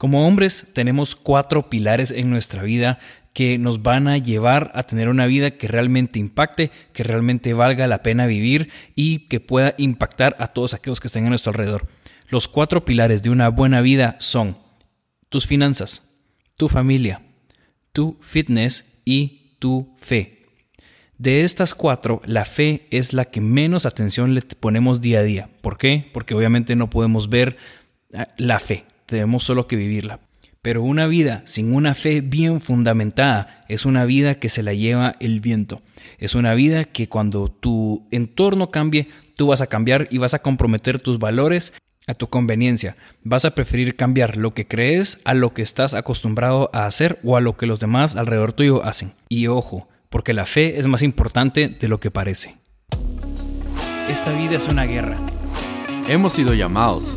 Como hombres tenemos cuatro pilares en nuestra vida que nos van a llevar a tener una vida que realmente impacte, que realmente valga la pena vivir y que pueda impactar a todos aquellos que estén a nuestro alrededor. Los cuatro pilares de una buena vida son tus finanzas, tu familia, tu fitness y tu fe. De estas cuatro, la fe es la que menos atención le ponemos día a día. ¿Por qué? Porque obviamente no podemos ver ah, la fe, tenemos solo que vivirla. Pero una vida sin una fe bien fundamentada es una vida que se la lleva el viento. Es una vida que cuando tu entorno cambie, tú vas a cambiar y vas a comprometer tus valores a tu conveniencia. Vas a preferir cambiar lo que crees a lo que estás acostumbrado a hacer o a lo que los demás alrededor tuyo hacen. Y ojo, porque la fe es más importante de lo que parece. Esta vida es una guerra. Hemos sido llamados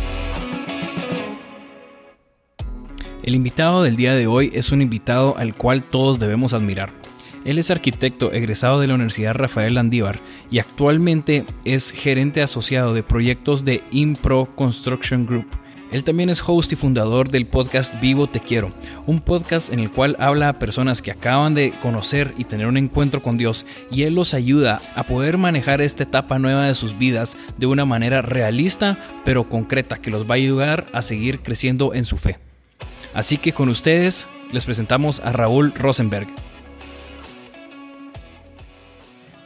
El invitado del día de hoy es un invitado al cual todos debemos admirar. Él es arquitecto egresado de la Universidad Rafael Landívar y actualmente es gerente asociado de proyectos de Impro Construction Group. Él también es host y fundador del podcast Vivo Te Quiero, un podcast en el cual habla a personas que acaban de conocer y tener un encuentro con Dios y él los ayuda a poder manejar esta etapa nueva de sus vidas de una manera realista pero concreta que los va a ayudar a seguir creciendo en su fe. Así que con ustedes les presentamos a Raúl Rosenberg.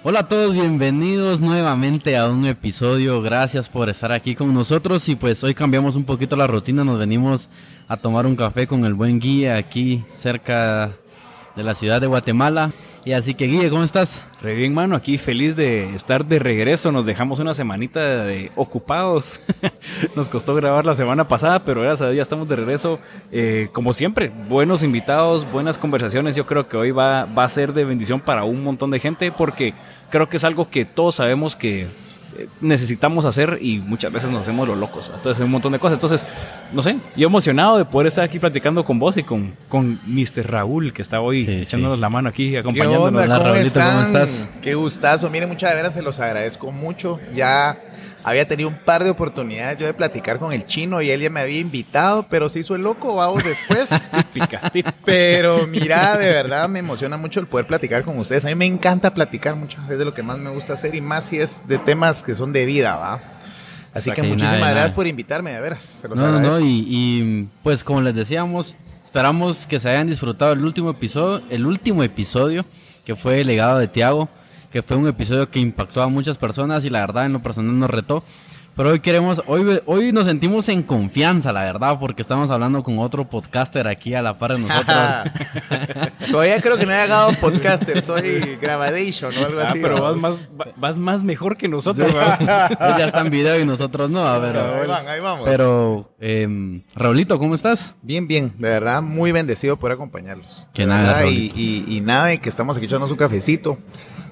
Hola a todos, bienvenidos nuevamente a un episodio. Gracias por estar aquí con nosotros y pues hoy cambiamos un poquito la rutina, nos venimos a tomar un café con el buen guía aquí cerca de la ciudad de Guatemala. Y así que Guille, ¿cómo estás? Re bien, mano, aquí feliz de estar de regreso. Nos dejamos una semanita de ocupados. Nos costó grabar la semana pasada, pero gracias a Dios ya estamos de regreso. Eh, como siempre, buenos invitados, buenas conversaciones. Yo creo que hoy va, va a ser de bendición para un montón de gente porque creo que es algo que todos sabemos que necesitamos hacer y muchas veces nos hacemos los locos. Entonces, un montón de cosas. Entonces, no sé, yo emocionado de poder estar aquí platicando con vos y con, con Mr. Raúl, que está hoy echándonos la mano aquí, acompañándonos. ¿Qué ¿Cómo, estás? Qué gustazo. Miren, muchas veras se los agradezco mucho. Ya había tenido un par de oportunidades yo de platicar con el chino y él ya me había invitado, pero se hizo el loco, vamos después. pero mira, de verdad me emociona mucho el poder platicar con ustedes. A mí me encanta platicar mucho, es de lo que más me gusta hacer y más si es de temas que son de vida, ¿va? Así que muchísimas gracias por invitarme, de veras. Se los no, no, y, y pues como les decíamos, esperamos que se hayan disfrutado el último episodio, el último episodio que fue el legado de Tiago que fue un episodio que impactó a muchas personas y la verdad en lo personal nos retó. Pero hoy queremos, hoy, hoy nos sentimos en confianza, la verdad, porque estamos hablando con otro podcaster aquí a la par de nosotros. Todavía creo que no he llegado podcaster, soy Gravadation o algo ah, así. Pero vas más, vas más mejor que nosotros. ya está en video y nosotros no, a ver. Ahí, ahí vamos. Pero, eh, Raulito, ¿cómo estás? Bien, bien, de verdad, muy bendecido por acompañarlos. Que nada, y, y, y, nada, que estamos aquí echando su cafecito.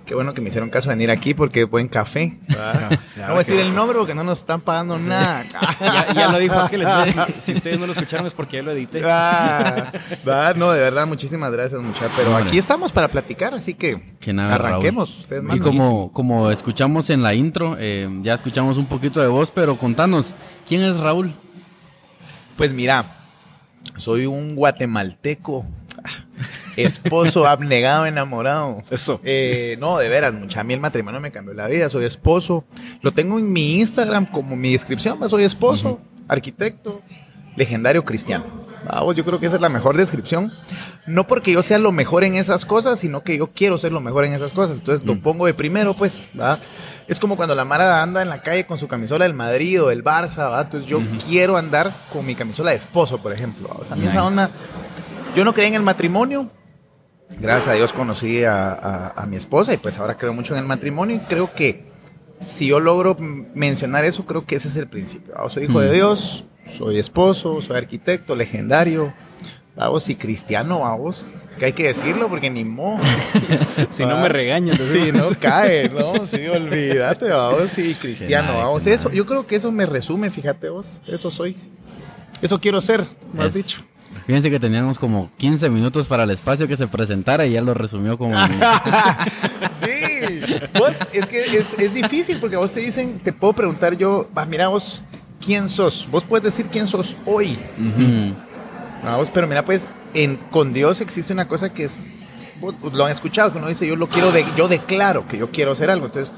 Qué bueno que me hicieron caso de venir aquí porque es buen café. no voy a decir el nombre porque no nos están pagando nada. ya, lo dijo que Si ustedes no lo escucharon es porque ya lo edité. Ah, no, de verdad, muchísimas gracias, muchachos. Pero aquí estamos para platicar, así que, arranquemos. y como, como escuchamos en la intro, eh, ya escuchamos un poquito de voz, pero contanos, ¿quién es Raúl? Pues mira, soy un guatemalteco esposo abnegado, enamorado. Eso. Eh, no, de veras, mucha. A mí el matrimonio me cambió la vida. Soy esposo. Lo tengo en mi Instagram como mi descripción. Soy esposo, arquitecto, legendario cristiano. Vamos, yo creo que esa es la mejor descripción. No porque yo sea lo mejor en esas cosas, sino que yo quiero ser lo mejor en esas cosas. Entonces lo mm. pongo de primero, pues, ¿va? Es como cuando la Mara anda en la calle con su camisola del Madrid o del Barça, ¿va? Entonces yo quiero andar con mi camisola de esposo, por ejemplo. O sea, a mí esa onda. Yo no creía en el matrimonio, gracias a Dios conocí a, mi esposa y pues ahora creo mucho en el matrimonio y creo que si yo logro mencionar eso, creo que ese es el principio. Soy hijo de mm. Dios, soy esposo, soy arquitecto, legendario, vamos, y cristiano, vamos, que hay que decirlo porque ni mo. si no me regañan. Si no cae, no, sí, olvídate, vamos, sí, cristiano, vamos. Eso, yo creo que eso me resume, fíjate vos, eso soy. Eso quiero ser, me has dicho. Fíjense que teníamos como 15 minutos para el espacio que se presentara y ya lo resumió como... sí, vos, es que es, es, difícil porque vos te dicen, te puedo preguntar yo, va, mira vos, ¿quién sos? Vos puedes decir quién sos hoy. Vamos, pero mira, pues en, con Dios existe una cosa que es, lo han escuchado, que uno dice, yo lo quiero, de, yo declaro que yo quiero hacer algo. Entonces,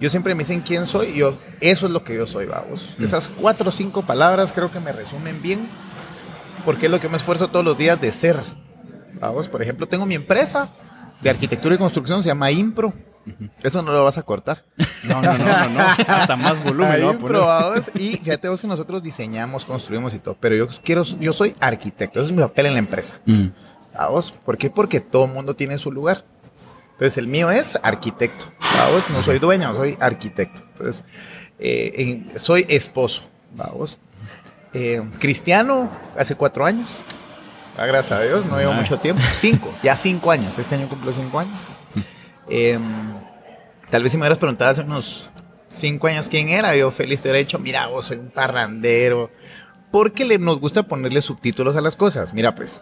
yo siempre me dicen quién soy, y yo, eso es lo que yo soy, vamos. Esas cuatro o cinco palabras creo que me resumen bien, porque es lo que me esfuerzo todos los días de ser. Vamos, por ejemplo, tengo mi empresa de arquitectura y construcción, se llama Impro. Eso no lo vas a cortar. No, no, no, no, no. Hasta más volumen. Ahí probados y fíjate vos que nosotros diseñamos, construimos y todo, pero yo quiero, yo soy arquitecto, ese es mi papel en la empresa. Mm. ¿Vos? ¿Por qué? Porque todo el mundo tiene su lugar. Entonces el mío es arquitecto. ¿Vos? No soy dueño, soy arquitecto. Entonces, eh, soy esposo. ¿Vos? Eh, cristiano hace cuatro años. Ah, gracias a Dios, no llevo mucho tiempo. Cinco, ya cinco años. Este año cumplo cinco años. Em, tal vez si me hubieras preguntado hace unos cinco años quién era, yo feliz de haber dicho, mira, vos soy un parrandero. Porque le, nos gusta ponerle subtítulos a las cosas. Mira, pues,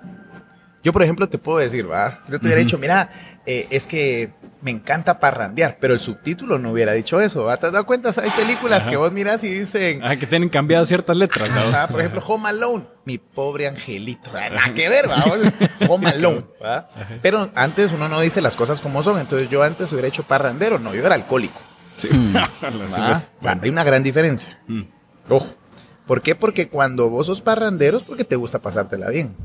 yo por ejemplo te puedo decir, va, yo te hubiera dicho, mira, eh, es que me encanta parrandear, pero el subtítulo no hubiera dicho eso. ¿va? ¿Te has dado cuenta? Hay películas que vos miras y dicen. Ah, que tienen cambiadas ciertas letras. por ejemplo, Home Alone, mi pobre angelito. Nada que ver, ¿va? Home Alone. ¿va? Pero antes uno no dice las cosas como son. Entonces yo antes hubiera hecho parrandero, no, yo era alcohólico. Sí. Mm. hay una gran diferencia. Mm. Ojo. ¿Por qué? Porque cuando vos sos parrandero es porque te gusta pasártela bien.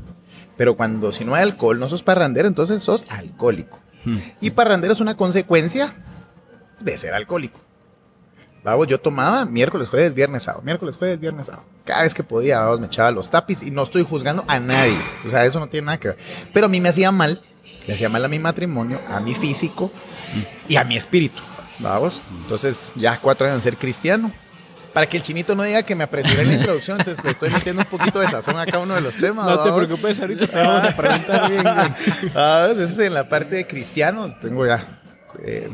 Pero cuando si no hay alcohol, no sos parrandero, entonces sos alcohólico. Y parrandero es una consecuencia de ser alcohólico. Vamos, yo tomaba miércoles, jueves, viernes, sábado. Miércoles, jueves, viernes, sábado. Cada vez que podía, vamos, me echaba los tapis y no estoy juzgando a nadie. O sea, eso no tiene nada que ver. Pero a mí me hacía mal. Le hacía mal a mi matrimonio, a mi físico y a mi espíritu. Vamos. Entonces, ya cuatro años de ser cristiano para que el chinito no diga que me apresuré en la introducción, entonces le estoy metiendo un poquito de sazón a cada uno de los temas. No te preocupes, ahorita te vamos a preguntar bien. Ah, entonces en la parte de cristiano, tengo ya eh,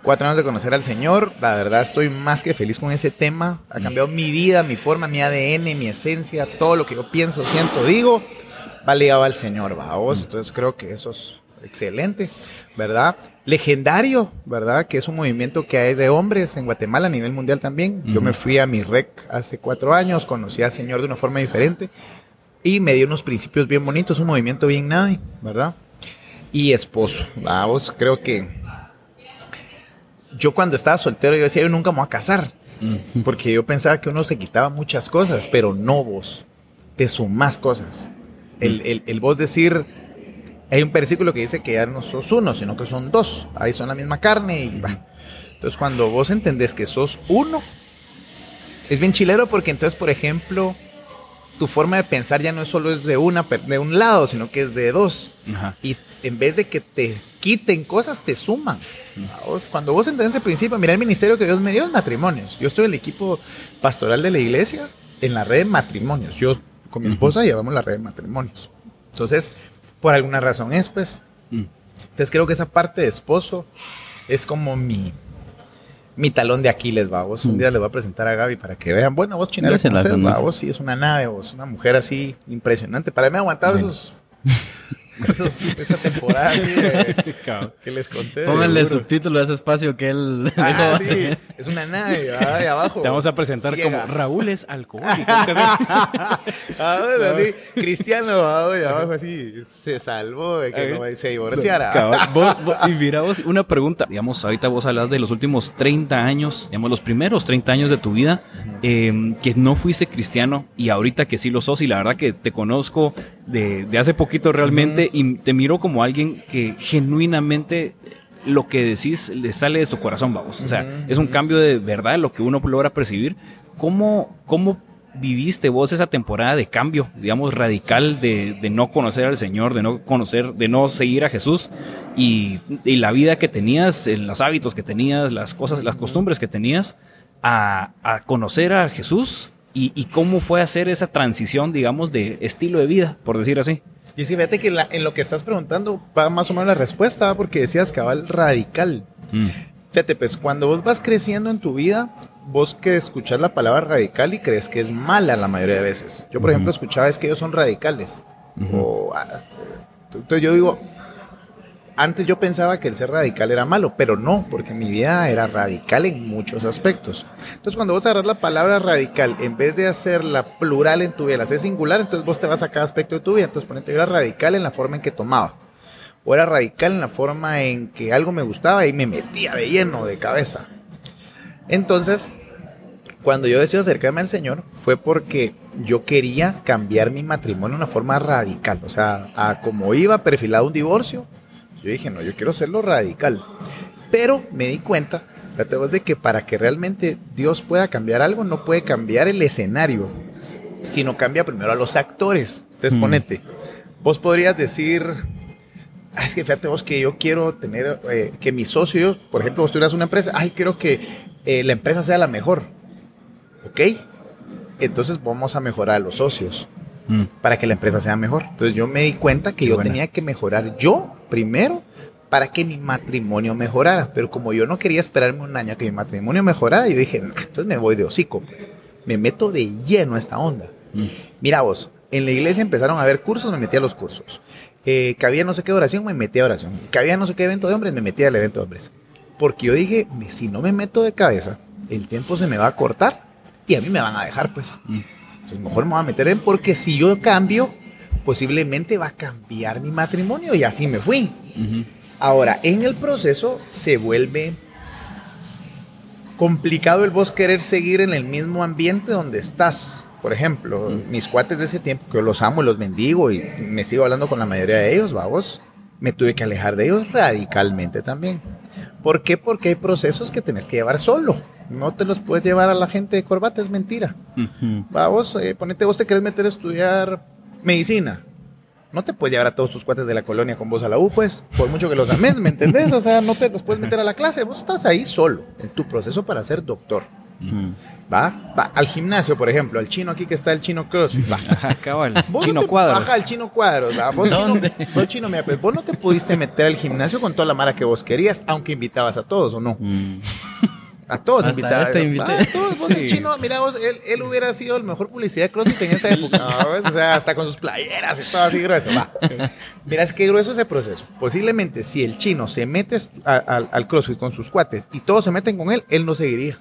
cuatro años de conocer al Señor. La verdad estoy más que feliz con ese tema. Ha mm. cambiado mi vida, mi forma, mi ADN, mi esencia, todo lo que yo pienso, siento, digo, va ligado al Señor, vamos. Mm. Entonces creo que eso es excelente, ¿verdad? legendario, ¿verdad? Que es un movimiento que hay de hombres en Guatemala a nivel mundial también. Yo me fui a mi rec hace cuatro años, conocí al Señor de una forma diferente y me dio unos principios bien bonitos, un movimiento bien navi, ¿verdad? Y esposo, vamos, creo que yo cuando estaba soltero yo decía, yo nunca me voy a casar, porque yo pensaba que uno se quitaba muchas cosas, pero no vos, te sumás cosas. El, el, el vos decir, hay un versículo que dice que ya no sos uno, sino que son dos. Ahí son la misma carne y va. Entonces, cuando vos entendés que sos uno, es bien chilero porque entonces, por ejemplo, tu forma de pensar ya no solo es de una de un lado, sino que es de dos. Y en vez de que te quiten cosas, te suman. Cuando vos entendés el principio, mira el ministerio que Dios me dio es matrimonios. Yo estoy en el equipo pastoral de la iglesia en la red de matrimonios. Yo con mi esposa llevamos la red de matrimonios. Entonces, por alguna razón es, pues. Mm. Entonces creo que esa parte de esposo es como mi, mi talón de Aquiles, vos. Un mm. día le voy a presentar a Gaby para que vean. Bueno, vos China la vos sí es una nave, vos, una mujer así impresionante. Para mí ha aguantado esos esa temporada que les conté. Pónganle subtítulo a ese espacio que él. Ah, sí, es una nave ahí abajo. Te vamos a presentar como Raúl es alcohólico. ah, así, cristiano, abajo así, se salvó de que no se divorciara. y mira vos, una pregunta. Digamos, ahorita vos hablas de los últimos 30 años, digamos, los primeros 30 años de tu vida, em, que no fuiste cristiano y ahorita que sí lo sos y la verdad que te conozco de, de hace poquito realmente y te miro como alguien que genuinamente lo que decís le sale de tu corazón, vamos. O sea, es un cambio de verdad lo que uno logra percibir. ¿Cómo, cómo viviste vos esa temporada de cambio, digamos, radical de, no conocer al Señor, de no conocer, de no seguir a Jesús y, la vida que tenías, los hábitos que tenías, las cosas, las costumbres que tenías, a, a conocer a Jesús y, y, cómo fue hacer esa transición, digamos, de estilo de vida, por decir así? Y sí, fíjate que la- en lo que estás preguntando va más o menos la respuesta, ¿va? porque decías cabal radical. Mm. Fíjate, pues cuando vos vas creciendo en tu vida, vos que escuchás la palabra radical y crees que es mala la mayoría de veces. Yo, por ejemplo, escuchaba es que ellos son radicales. O, ah, entonces yo digo, antes yo pensaba que el ser radical era malo, pero no, porque mi vida era radical en muchos aspectos. Entonces, cuando vos agarras la palabra radical, en vez de hacerla plural en tu vida, la haces singular, entonces vos te vas a cada aspecto de tu vida. Entonces, ponete, yo era radical en la forma en que tomaba. O era radical en la forma en que algo me gustaba y me metía de lleno, de cabeza. Entonces, cuando yo decidí acercarme al Señor, fue porque yo quería cambiar mi matrimonio de una forma radical. O sea, a como iba perfilado un divorcio, yo dije, no, yo quiero hacerlo radical. Pero me di cuenta, fíjate vos, de que para que realmente Dios pueda cambiar algo, no puede cambiar el escenario, sino cambia primero a los actores. Entonces, Mm. ponete, vos podrías decir, "Ah, es que fíjate vos que yo quiero tener, eh, que mi socio, por ejemplo, vos tuvieras una empresa, ay, quiero que eh, la empresa sea la mejor. ¿Ok? Entonces vamos a mejorar a los socios Mm. para que la empresa sea mejor. Entonces yo me di cuenta que Qué yo buena. tenía que mejorar yo primero para que mi matrimonio mejorara. Pero como yo no quería esperarme un año a que mi matrimonio mejorara, yo dije, "Nah, entonces me voy de hocico, pues. Me meto de lleno a esta onda. Mm. Mira vos, en la iglesia empezaron a haber cursos, me metí a los cursos. Eh, que había no sé qué oración, me metí a oración. Que había no sé qué evento de hombres, me metí al evento de hombres. Porque yo dije, "Me- si no me meto de cabeza, el tiempo se me va a cortar y a mí me van a dejar, pues. Mm. Entonces mejor me voy a meter en porque si yo cambio, posiblemente va a cambiar mi matrimonio y así me fui. Ahora, en el proceso se vuelve complicado el vos querer seguir en el mismo ambiente donde estás. Por ejemplo, mis cuates de ese tiempo, que yo los amo y los bendigo y me sigo hablando con la mayoría de ellos, vamos, me tuve que alejar de ellos radicalmente también. ¿Por qué? Porque hay procesos que tenés que llevar solo. No te los puedes llevar a la gente de corbata, es mentira. Ujú. Vamos, eh, ponete, vos te querés meter a estudiar medicina. No te puedes llevar a todos tus cuates de la colonia con vos a la U, pues, por mucho que los ames, ¿me entendés? O sea, no te los puedes meter a la clase. Vos estás ahí solo, en tu proceso para ser doctor. ¿Va? Va al gimnasio, por ejemplo, al chino aquí que está el chino CrossFit. Va. Cabal. Vos Chino no te, cuadros. Ajá, el chino cuadros. ¿va? Vos, chino, vos, chino, mira, pues vos no te pudiste meter al gimnasio con toda la mara que vos querías, aunque invitabas a todos, ¿o no? Mm. A todos Hasta invitabas. este invité. Ah, a todos, vos, el Sí. chino, mira vos, él, él hubiera sido el mejor publicidad de CrossFit en esa época. ¿no? O sea, hasta con sus playeras y todo así grueso. Va. Mira, es que grueso ese proceso. Posiblemente si el chino se mete a- al CrossFit con sus cuates y todos se meten con él, él no seguiría.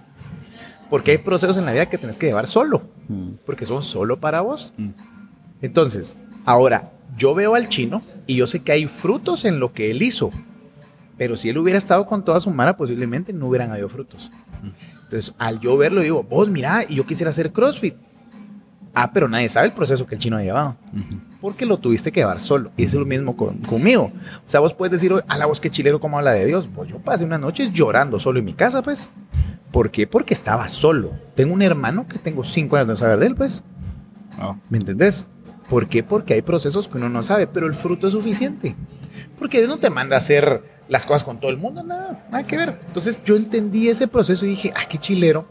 Porque hay procesos en la vida que tenés que llevar solo. Mm. Porque son solo para vos. Mm. Entonces, ahora, yo veo al chino y yo sé que hay frutos en lo que él hizo. Pero si él hubiera estado con toda su mara, posiblemente no hubieran habido frutos. Entonces, al yo verlo, digo, vos mira, y yo quisiera hacer CrossFit. Ah, pero nadie sabe el proceso que el chino ha llevado. Porque lo tuviste que llevar solo. Y es lo mismo con- conmigo. O sea, vos puedes decir, a la voz que chilero, ¿cómo habla de Dios? Pues yo pasé unas noches llorando solo en mi casa, pues. ¿Por qué? Porque estaba solo. Tengo un hermano que tengo cinco años de no saber de él, pues. Oh. ¿Me entendés? ¿Por qué? Porque hay procesos que uno no sabe, pero el fruto es suficiente. Porque Dios no te manda a hacer las cosas con todo el mundo, nada, nada que ver. Entonces yo entendí ese proceso y dije, ah, qué chilero,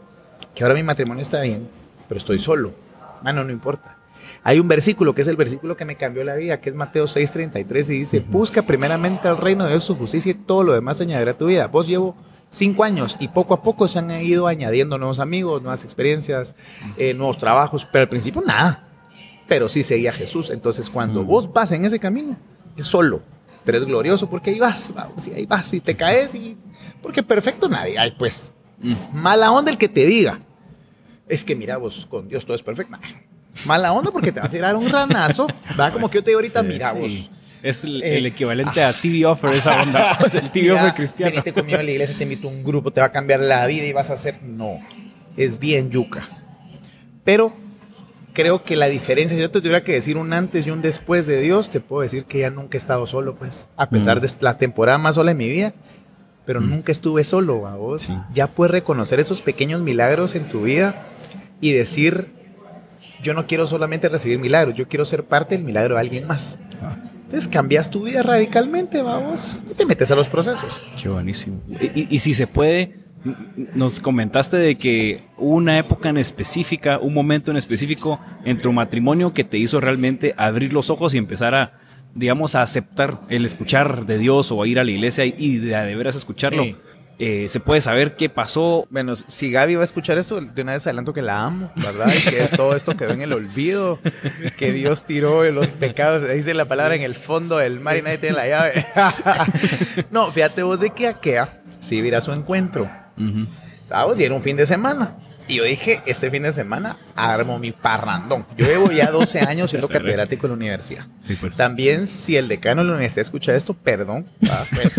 que ahora mi matrimonio está bien, pero estoy solo. Mano, no importa. Hay un versículo que es el versículo que me cambió la vida, que es Mateo 6:33 y dice, busca primeramente al reino de Dios, su justicia y todo lo demás añadirá a tu vida. Vos llevo cinco años y poco a poco se han ido añadiendo nuevos amigos, nuevas experiencias, eh, nuevos trabajos, pero al principio nada. Pero sí seguía Jesús. Entonces cuando Mm. vos vas en ese camino, es solo, pero es glorioso porque ahí vas, vamos, y ahí vas y te caes y... Porque perfecto nadie hay, pues. Mm. Mala onda el que te diga. Es que mira, vos con Dios todo es perfecto. Mala onda porque te vas a ir a dar un ranazo. Va como que yo te digo ahorita, mira Sí. vos. Es el, Eh, el equivalente a TV Offer, esa onda. el TV Mira, Offer cristiano. Venite conmigo a la iglesia, te invito a un grupo, te va a cambiar la vida y vas a hacer. No, es bien yuca. Pero creo que la diferencia, si yo te tuviera que decir un antes y un después de Dios, te puedo decir que ya nunca he estado solo, pues. A pesar Mm. de la temporada más sola de mi vida, pero nunca estuve solo, a vos. Sí. Ya puedes reconocer esos pequeños milagros en tu vida y decir, yo no quiero solamente recibir milagros, yo quiero ser parte del milagro de alguien más. Entonces cambias tu vida radicalmente, vamos, y te metes a los procesos. Qué buenísimo. Y, y- y si se puede, nos comentaste de que una época en específica, un momento en específico en tu matrimonio que te hizo realmente abrir los ojos y empezar a, digamos, a aceptar el escuchar de Dios o a ir a la iglesia y de, de veras escucharlo, Sí. eh, se puede saber qué pasó. Bueno, si Gaby va a escuchar esto, de una vez adelanto que la amo, ¿verdad? Y que todo esto quedó en el olvido, que Dios tiró los pecados, dice la palabra, en el fondo del mar y nadie tiene la llave. no, fíjate vos de que aquea, si viera su encuentro. Vamos, y era un fin de semana. Y yo dije, este fin de semana armo mi parrandón. Yo llevo ya 12 años siendo catedrático en la universidad. pues. También, si el decano de la universidad escucha esto, perdón. Ah, bueno.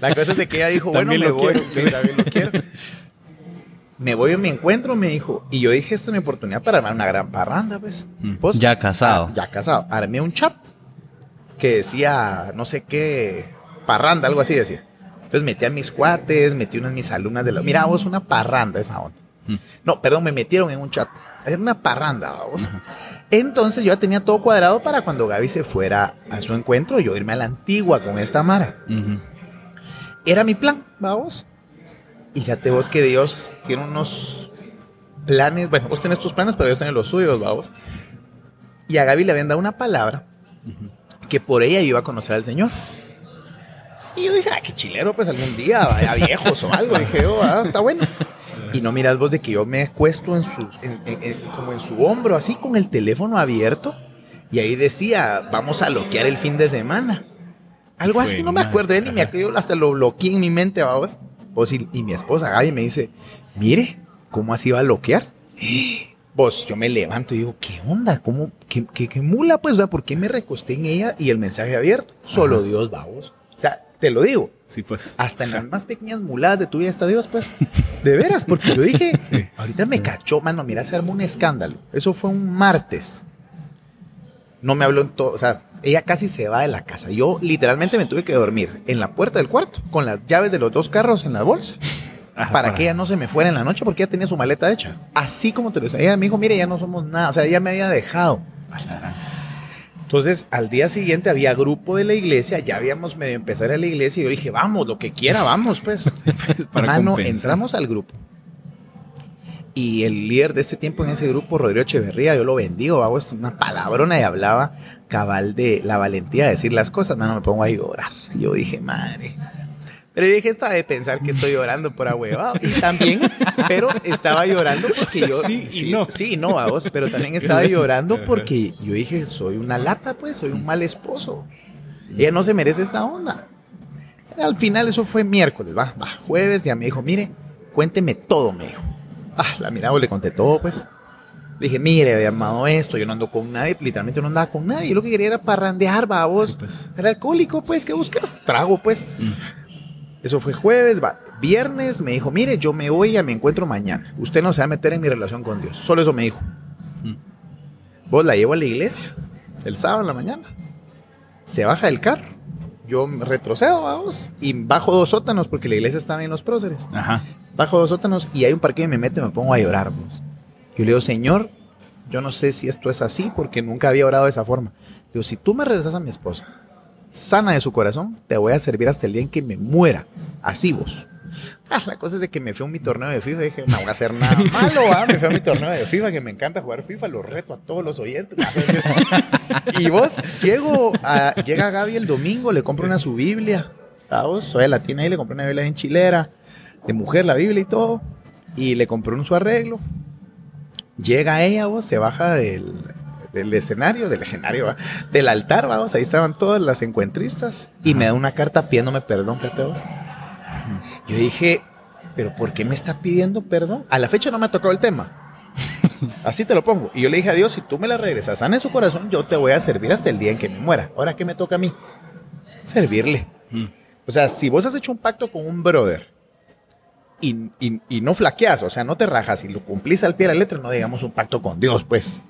La cosa es de que ella dijo, bueno, me voy. quiero. Sí, también lo quiero. Me voy a mi encuentro, me dijo. Y yo dije, esta es mi oportunidad para armar una gran parranda, pues. Pues, Ya casado. ah, ya casado. Armé un chat que decía, no sé qué, parranda, algo así decía. Entonces metí a mis cuates, metí unas mis alumnas de la... Mira, vos, una parranda esa onda. No, perdón, me metieron en un chat. Era una parranda, vamos. Entonces yo ya tenía todo cuadrado para cuando Gaby se fuera a su encuentro, yo irme a la antigua con esta Mara. Era mi plan, vamos. Y fíjate vos que Dios tiene unos planes, bueno, vos tenés tus planes, pero Dios tiene los suyos, vamos. Y a Gaby le habían dado una palabra que por ella iba a conocer al Señor. Y yo dije, ah, qué chilero, pues algún día, vaya viejos o algo. dije, oh, ah, está bueno. Y no miras vos de que yo me cuesto en su, en- en- en- como en su hombro, así con el teléfono abierto. Y ahí decía, vamos a bloquear el fin de semana. Algo así, no me acuerdo, eh, ni me acuerdo, yo hasta lo bloqueé en mi mente, vamos. Vos y, y mi esposa Gaby me dice, mire, ¿cómo así va a bloquear? Vos, yo me levanto y digo, ¿qué onda? ¿Cómo? ¿Qué, qué, qué mula? Pues, o sea, ¿por qué me recosté en ella y el mensaje abierto? Solo Dios va, vos. O sea, te lo digo. Sí, pues. Hasta en las más pequeñas muladas de tu vida está Dios, pues. De veras, porque yo dije, ahorita me cachó, mano, mira, se armó un escándalo. Eso fue un martes. No me habló en todo, o sea, ella casi se va de la casa. Yo literalmente me tuve que dormir en la puerta del cuarto, con las llaves de los dos carros en la bolsa, Ajá, para que ella no se me fuera en la noche porque ella tenía su maleta hecha. Así como te lo decía. Ella me dijo, mire, ya no somos nada, o sea, ella me había dejado. Entonces, al día siguiente había grupo de la iglesia, ya habíamos medio empezar a la iglesia y yo dije, vamos, lo que quiera, vamos, pues. Para Mano, compensar. entramos al grupo. Y el líder de ese tiempo en ese grupo, Rodrigo Echeverría, yo lo bendigo, hago una palabrona y hablaba cabal de la valentía de decir las cosas, mano, me pongo a llorar. Yo dije, madre. Pero yo dije, esta de pensar que estoy llorando por ahuevado. Y también, pero estaba llorando porque O sea, yo. sí y no. Sí, no, vos, pero también estaba llorando porque yo dije, soy una lata, pues, soy un mal esposo. Ella no se merece esta onda. Al final eso fue miércoles, va, va, jueves, ya me dijo, mire, cuénteme todo, me dijo. Ah, la miraba, le conté todo, pues. Le dije, mire, había armado esto, yo no ando con nadie, literalmente no andaba con nadie, yo lo que quería era parrandear, va, vos. pues. Era alcohólico, pues, ¿qué buscas? Trago, pues. Eso fue jueves, va. Viernes me dijo, mire, yo me voy ya me encuentro mañana. Usted no se va a meter en mi relación con Dios. Solo eso me dijo. Vos la llevo a la iglesia el sábado en la mañana. Se baja del carro. Yo retrocedo, vamos, y bajo dos sótanos porque la iglesia estaba en los próceres. Ajá. Bajo dos sótanos y hay un parque y me meto y me pongo a llorar. vos. Yo le digo, Señor, yo no sé si esto es así porque nunca había orado de esa forma. Digo, si tú me regresas a mi esposa, sana de su corazón, te voy a servir hasta el día en que me muera. Así vos. Ah, la cosa es de que me fui a mi torneo de FIFA y dije, no voy a hacer nada malo, ¿ah? Me fui a mi torneo de FIFA, que me encanta jugar FIFA, lo reto a todos los oyentes. y vos, llego a, llega Gaby el domingo, le compro una su Biblia. ¿ah, vos? Todavía la tiene ahí, le compré una Biblia en chilera, de mujer, la Biblia y todo. Y le compré un su arreglo. Llega ella, vos, se baja del, del escenario, del escenario, ¿va? del altar, vamos, ahí estaban todas las encuentristas. Y me da una carta pidiéndome perdón, fíjate vos. Yo dije, ¿pero por qué me está pidiendo perdón? A la fecha no me ha tocado el tema. Así te lo pongo. Y yo le dije a Dios, si tú me la regresas sana en su corazón, yo te voy a servir hasta el día en que me muera. Ahora, ¿qué me toca a mí? Servirle. O sea, si vos has hecho un pacto con un brother y, y- y no flaqueas, o sea, no te rajas y lo cumplís al pie de la letra, no digamos un pacto con Dios, pues.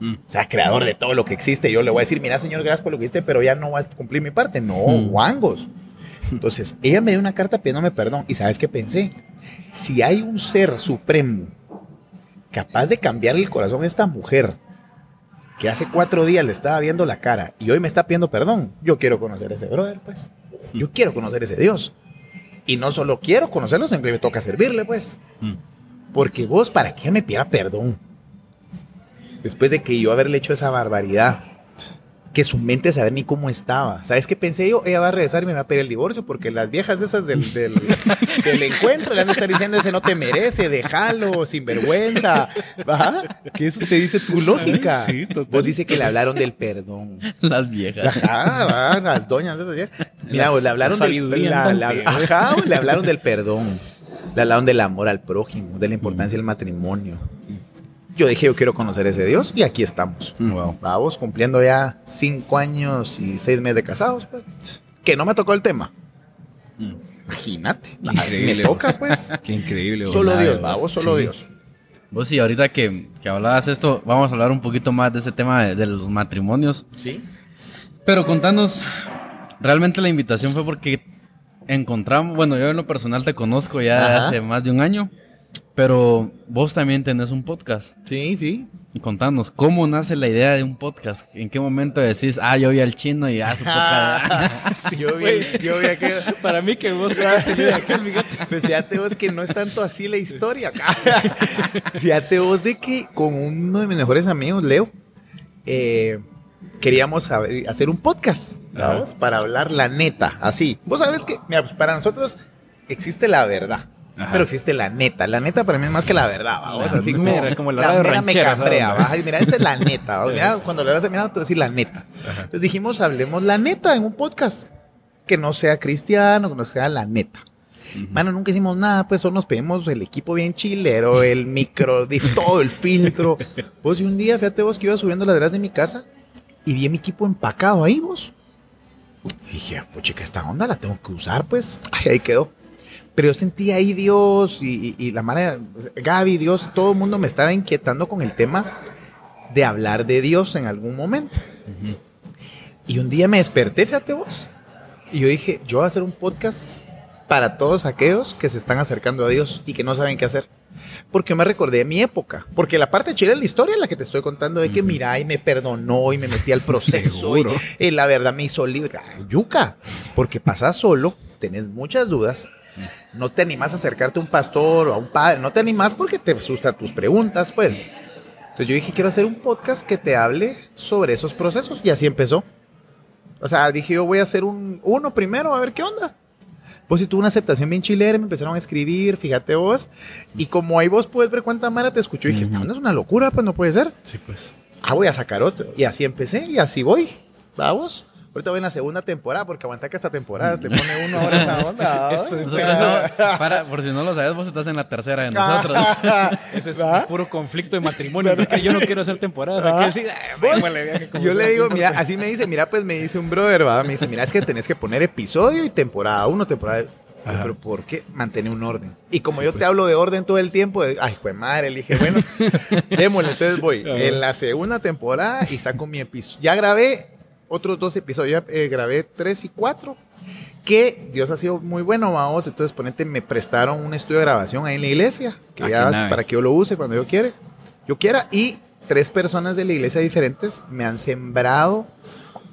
Mm. O sea, creador de todo lo que existe. Yo le voy a decir, mira, señor, gracias por lo que hiciste, pero ya no vas a cumplir mi parte. No, guangos. Entonces, ella me dio una carta pidiéndome perdón. ¿Y sabes qué pensé? Si hay un ser supremo capaz de cambiar el corazón de esta mujer, que hace cuatro días le estaba viendo la cara y hoy me está pidiendo perdón, yo quiero conocer a ese brother, pues. Yo quiero conocer a ese Dios. Y no solo quiero conocerlo, sino que me toca servirle, pues. Mm. Porque vos, ¿para qué me pidiera perdón? Después de que yo haberle hecho esa barbaridad. que su mente saber ni cómo estaba. ¿Sabes qué pensé yo? Ella va a regresar y me va a pedir el divorcio porque las viejas de esas del, del, del encuentro le han de estar diciendo ese no te merece, déjalo, sinvergüenza. ¿Va? Que eso te dice tu lógica. Sí, total. Vos dice que le hablaron del perdón. Las viejas. Ajá, va, las doñas de esas viejas. Mira, vos, le hablaron la del, la- ajá, le hablaron del perdón. Le hablaron del amor al prójimo, de la importancia del matrimonio. Yo dije, yo quiero conocer a ese Dios y aquí estamos. Wow. Vamos cumpliendo ya cinco años y seis meses de casados, pues. Que no me tocó el tema. Imagínate. Qué increíble, me toca, vos. pues. Qué increíble. vos. Solo Dios, vamos, solo Sí. Dios. Vos sí, ahorita que, que hablabas esto, vamos a hablar un poquito más de ese tema de, de los matrimonios. Sí. Pero contanos, realmente la invitación fue porque encontramos, bueno, yo en lo personal te conozco ya Ajá. hace más de un año, pero vos también tenés un podcast. Sí, sí. Contanos, ¿cómo nace la idea de un podcast? ¿En qué momento decís, ah, yo vi al chino y ah, su podcast? yo vi, yo vi aquel- Para mí que vos idea de aquel, fíjate. Pues fíjate vos que no es tanto así la historia. fíjate vos de que con uno de mis mejores amigos, Leo, eh, queríamos saber- hacer un podcast ¿vamos? para hablar la neta, así. Vos sabes que mira, pues, para nosotros existe la verdad. Ajá. Pero existe la neta. La neta para mí es más que la verdad, vamos. La Así como, la mera me cambrea. ¿va? Ay, Mira, esta es la neta. ¿va? Mira, cuando le vas a mirar, tú decir la neta. Entonces dijimos, hablemos la neta en un podcast. Que no sea cristiano, que no sea la neta. Mano, nunca hicimos nada, pues solo nos pedimos el equipo bien chilero, el micro, todo el filtro. Vos y un día, fíjate vos que iba subiendo las gradas de mi casa y vi mi equipo empacado ahí, vos. Y dije, pues chica, esta onda la tengo que usar, pues. Ay, ahí quedó. Pero yo sentía ahí Dios y, y- y la madre, Gaby, Dios, todo el mundo me estaba inquietando con el tema de hablar de Dios en algún momento. Y un día me desperté, fíjate vos. Y yo dije, yo voy a hacer un podcast para todos aquellos que se están acercando a Dios y que no saben qué hacer. Porque me recordé de mi época. Porque la parte chida de la historia es la que te estoy contando de que mira y me perdonó y me metí al proceso. y, y la verdad me hizo libre. Ay, yuca. Porque pasas solo, tenés muchas dudas. No te animas a acercarte a un pastor o a un padre. No te animas porque te asustan tus preguntas, pues. Entonces yo dije, quiero hacer un podcast que te hable sobre esos procesos. Y así empezó. O sea, dije yo voy a hacer un uno primero, a ver qué onda. Pues si tuvo una aceptación bien chilera, me empezaron a escribir, fíjate vos. Y como ahí vos puedes ver cuánta Mara te escuchó, dije, esta onda es una locura, pues no puede ser. Sí, pues. Ah, voy a sacar otro. Y así empecé y así voy. Vamos. Ahorita voy en la segunda temporada, porque aguanta que esta temporada te pone uno ahora esa onda. Nosotros para, por si no lo sabes, vos estás en la tercera de nosotros. Ese es puro conflicto de matrimonio. porque yo no quiero hacer temporadas. Aquel sí, ah, Yo le digo, mira, así me dice, mira, pues me dice un brother, va, me dice, mira, es que tenés que poner episodio y temporada uno, temporada. Yo, Pero ¿por qué? Mantener un orden. Y como yo te hablo de orden todo el tiempo, de, ay, fue madre, le dije, bueno, démosle, entonces voy en la segunda temporada y saco mi episodio. Ya grabé otros dos episodios, ya eh, grabé tres y cuatro. Que Dios ha sido muy bueno, vamos. Entonces, ponete, me prestaron un estudio de grabación ahí en la iglesia, que Ah, ya para que yo lo use cuando yo quiera. Yo quiera. Y tres personas de la iglesia diferentes me han sembrado,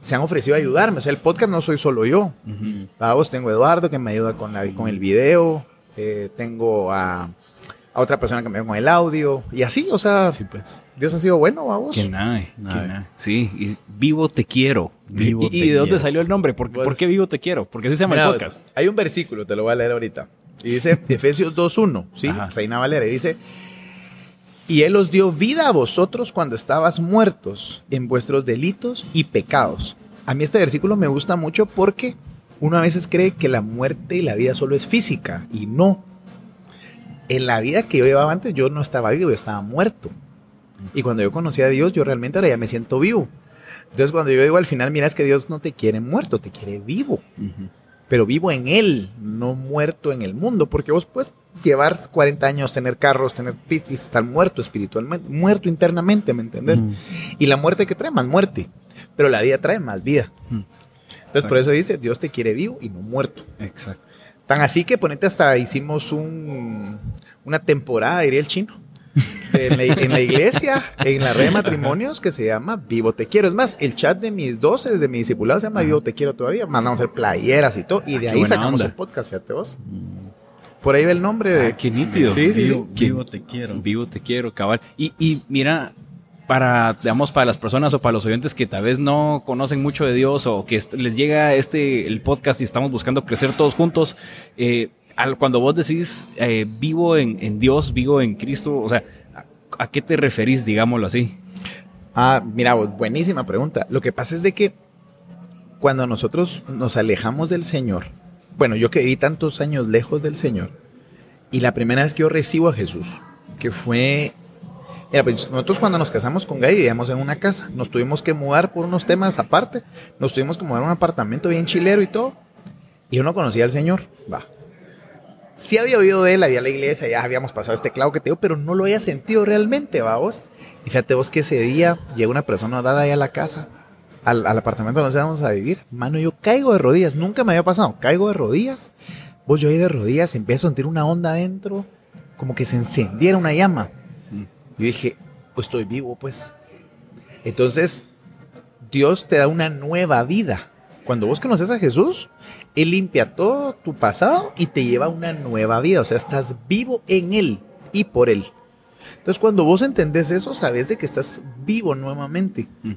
se han ofrecido a ayudarme. O sea, el podcast no soy solo yo. Ujú. Vamos, tengo a Eduardo que me ayuda con, la, con el video. eh, tengo a, a otra persona que me con el audio. Y así, o sea, Sí, pues. Dios ha sido bueno, vamos. Qué nave, qué Nave. nave. Sí, y vivo te quiero. Vivo ¿Y, te y de dónde salió el nombre? ¿Por, Pues- por qué vivo te quiero? Porque así se llama Mira, el podcast. Hay un versículo, te lo voy a leer ahorita. Y dice Efesios 2.1, ¿sí? Ajá. Reina Valera. Y dice, y Él os dio vida a vosotros cuando estabas muertos en vuestros delitos y pecados. A mí este versículo me gusta mucho porque uno a veces cree que la muerte y la vida solo es física y no. En la vida que yo llevaba antes yo no estaba vivo, yo estaba muerto. Y cuando yo conocí a Dios, yo realmente ahora ya me siento vivo. Entonces cuando yo digo al final, mira, es que Dios no te quiere muerto, te quiere vivo pero vivo en él, no muerto en el mundo, porque vos puedes llevar 40 años, tener carros, tener y estar muerto espiritualmente, muerto internamente, ¿me entendés? Mm. Y la muerte que trae más muerte, pero la vida trae más vida. Mm. Entonces por eso dice, Dios te quiere vivo y no muerto. Exacto. Tan así que ponete hasta hicimos un, una temporada, diría el chino, en la, en la iglesia, en la red de matrimonios que se llama Vivo Te Quiero. Es más, el chat de mis 12, de mi discipulado se llama Vivo Te Quiero todavía. Mandamos a hacer playeras y todo. Y de Ah, qué ahí sacamos onda. el podcast, fíjate vos. Por ahí va el nombre de... Ah, qué nítido. Sí, sí, sí. Vivo, te quiero. Vivo te quiero, cabal. Y, y mira, para, digamos, para las personas o para los oyentes que tal vez no conocen mucho de Dios o que les llega este el podcast y estamos buscando crecer todos juntos, eh, cuando vos decís eh, vivo en, Dios, vivo en Cristo, o sea, ¿a, qué te referís, digámoslo así? Ah, mira, buenísima pregunta. Lo que pasa es de que cuando nosotros nos alejamos del Señor, bueno, yo que viví tantos años lejos del Señor, y la primera vez que yo recibo a Jesús, que fue Mira, pues nosotros cuando nos casamos con Gay vivíamos en una casa. Nos tuvimos que mudar por unos temas aparte. Nos tuvimos que mudar a un apartamento bien chilero y todo. Y yo no conocía al Señor. Va. Sí había oído de él, había la iglesia, ya habíamos pasado este clavo que te digo, pero no lo había sentido realmente, va vos. Y fíjate vos que ese día llega una persona dada ahí a la casa, al, apartamento donde íbamos a vivir. Mano, yo caigo de rodillas, nunca me había pasado, caigo de rodillas. Vos yo ahí de rodillas, empiezo a sentir una onda adentro, como que se encendiera una llama. Yo dije, pues estoy vivo, pues. Entonces, Dios te da una nueva vida. Cuando vos conoces a Jesús, Él limpia todo tu pasado y te lleva a una nueva vida. O sea, estás vivo en Él y por Él. Entonces, cuando vos entendés eso, sabes de que estás vivo nuevamente. Mm.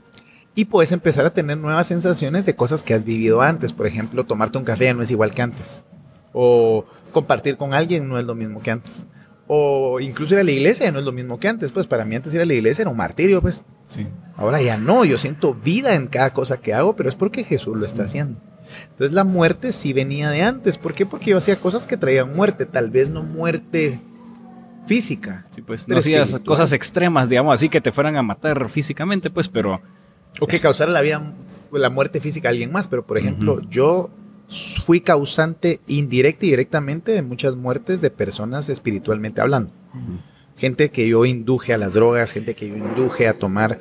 Y puedes empezar a tener nuevas sensaciones de cosas que has vivido antes. Por ejemplo, tomarte un café no es igual que antes. O compartir con alguien no es lo mismo que antes. O incluso ir a la iglesia no es lo mismo que antes. Pues para mí antes ir a la iglesia era un martirio, pues. Sí. Ahora ya no, yo siento vida en cada cosa que hago, pero es porque Jesús lo está haciendo. Entonces la muerte sí venía de antes. ¿Por qué? Porque yo hacía cosas que traían muerte, tal vez no muerte física. Sí, pues no hacías cosas extremas, digamos, así que te fueran a matar físicamente, pues, pero... O que causara la vida, la muerte física a alguien más, pero por ejemplo, yo fui causante indirecta y directamente de muchas muertes de personas espiritualmente hablando. Gente que yo induje a las drogas, gente que yo induje a tomar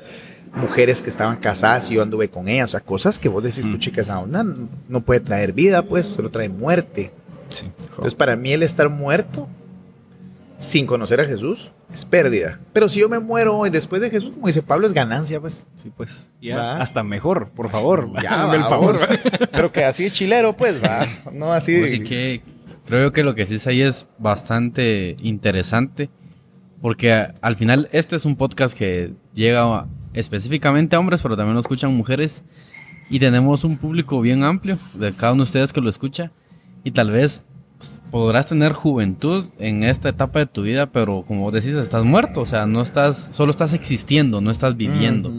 mujeres que estaban casadas y yo anduve con ellas, o sea, cosas que vos decís, mm. que esa onda no puede traer vida, pues, solo trae muerte. Entonces, para mí el estar muerto sin conocer a Jesús es pérdida. Pero si yo me muero después de Jesús, como dice Pablo, es ganancia, pues. Sí, pues. Ya, hasta mejor, por favor. Ya, el favor. Pero que así chilero, pues, va. No así. Así pues que creo que lo que dices ahí es bastante interesante. Porque al final, este es un podcast que llega específicamente a hombres, pero también lo escuchan mujeres. Y tenemos un público bien amplio de cada uno de ustedes que lo escucha. Y tal vez podrás tener juventud en esta etapa de tu vida, pero como decís, estás muerto, o sea, no estás, solo estás existiendo, no estás viviendo.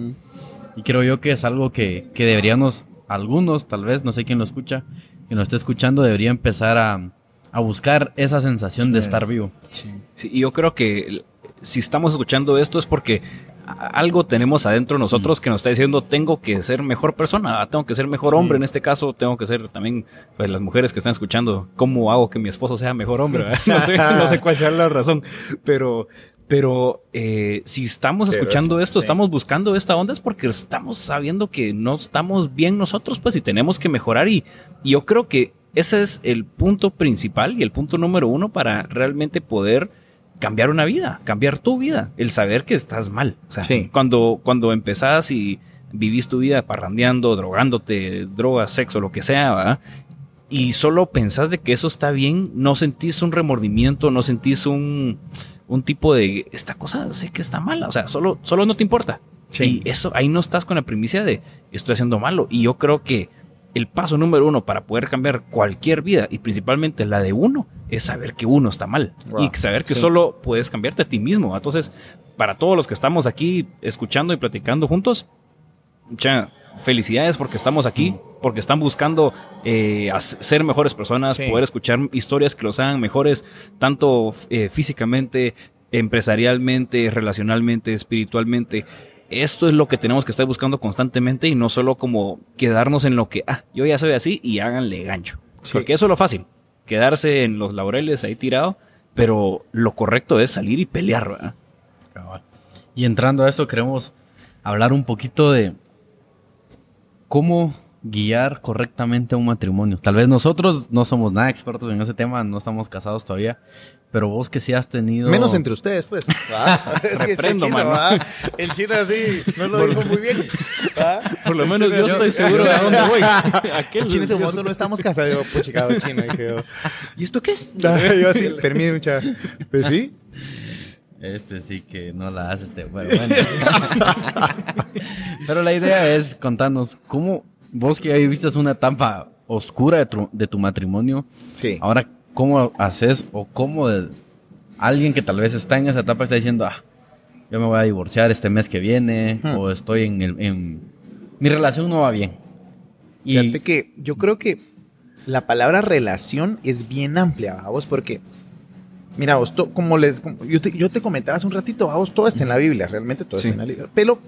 Y creo yo que es algo que, que, deberíamos, algunos tal vez, no sé quién lo escucha, que nos esté escuchando, debería empezar a, a buscar esa sensación de estar vivo. Sí. y yo creo que si estamos escuchando esto es porque algo tenemos adentro nosotros que nos está diciendo tengo que ser mejor persona, tengo que ser mejor hombre en este caso, tengo que ser también pues las mujeres que están escuchando, ¿cómo hago que mi esposo sea mejor hombre? No sé, no sé cuál sea la razón, pero pero eh, si estamos escuchando esto, estamos buscando esta onda es porque estamos sabiendo que no estamos bien nosotros, pues y tenemos que mejorar y, y yo creo que ese es el punto principal y el punto número uno para realmente poder cambiar una vida, cambiar tu vida, el saber que estás mal. O sea, cuando, cuando empezás y vivís tu vida parrandeando, drogándote, drogas, sexo, lo que sea, y solo pensás de que eso está bien, no sentís un remordimiento, no sentís un, un tipo de esta cosa sé que está mala, o sea, solo, solo no te importa. Y eso, ahí no estás con la primicia de estoy haciendo malo. Y yo creo que el paso número uno para poder cambiar cualquier vida y principalmente la de uno es saber que uno está mal y saber que solo puedes cambiarte a ti mismo. Entonces, para todos los que estamos aquí escuchando y platicando juntos, felicidades porque estamos aquí, porque están buscando eh, ser mejores personas, poder escuchar historias que los hagan mejores, tanto eh, físicamente, empresarialmente, relacionalmente, espiritualmente esto es lo que tenemos que estar buscando constantemente y no solo como quedarnos en lo que, ah, yo ya soy así y háganle gancho. Porque eso es lo fácil, quedarse en los laureles ahí tirado, pero lo correcto es salir y pelear, ¿verdad? Y entrando a esto, queremos hablar un poquito de cómo guiar correctamente un matrimonio. Tal vez nosotros no somos nada expertos en ese tema, no estamos casados todavía, pero vos que sí has tenido. Menos entre ustedes, pues. Es que el chino, ¿va? El chino así no lo dijo muy bien. Por lo menos yo estoy seguro de a dónde voy. Aquel chino ese momento no estamos casados. Yo, pues chicado chino. Dije yo, ¿y esto qué es? yo así, permite mucha. Pues sí. Este sí que no la hace este. Bueno, bueno. Pero la idea es contarnos cómo vos que ahí viste una etapa oscura de tu, de tu matrimonio. Sí. Ahora, ¿cómo haces o cómo alguien que tal vez está en esa etapa está diciendo, ah, yo me voy a divorciar este mes que viene Hmm. o estoy en, el, en... Mi relación no va bien. Y Fíjate que yo creo que la palabra relación es bien amplia, vamos, porque, mira, vos, to- como les, como yo, te, yo te comentaba hace un ratito, vamos, todo está en la Biblia, realmente todo Sí. está en la Biblia, pero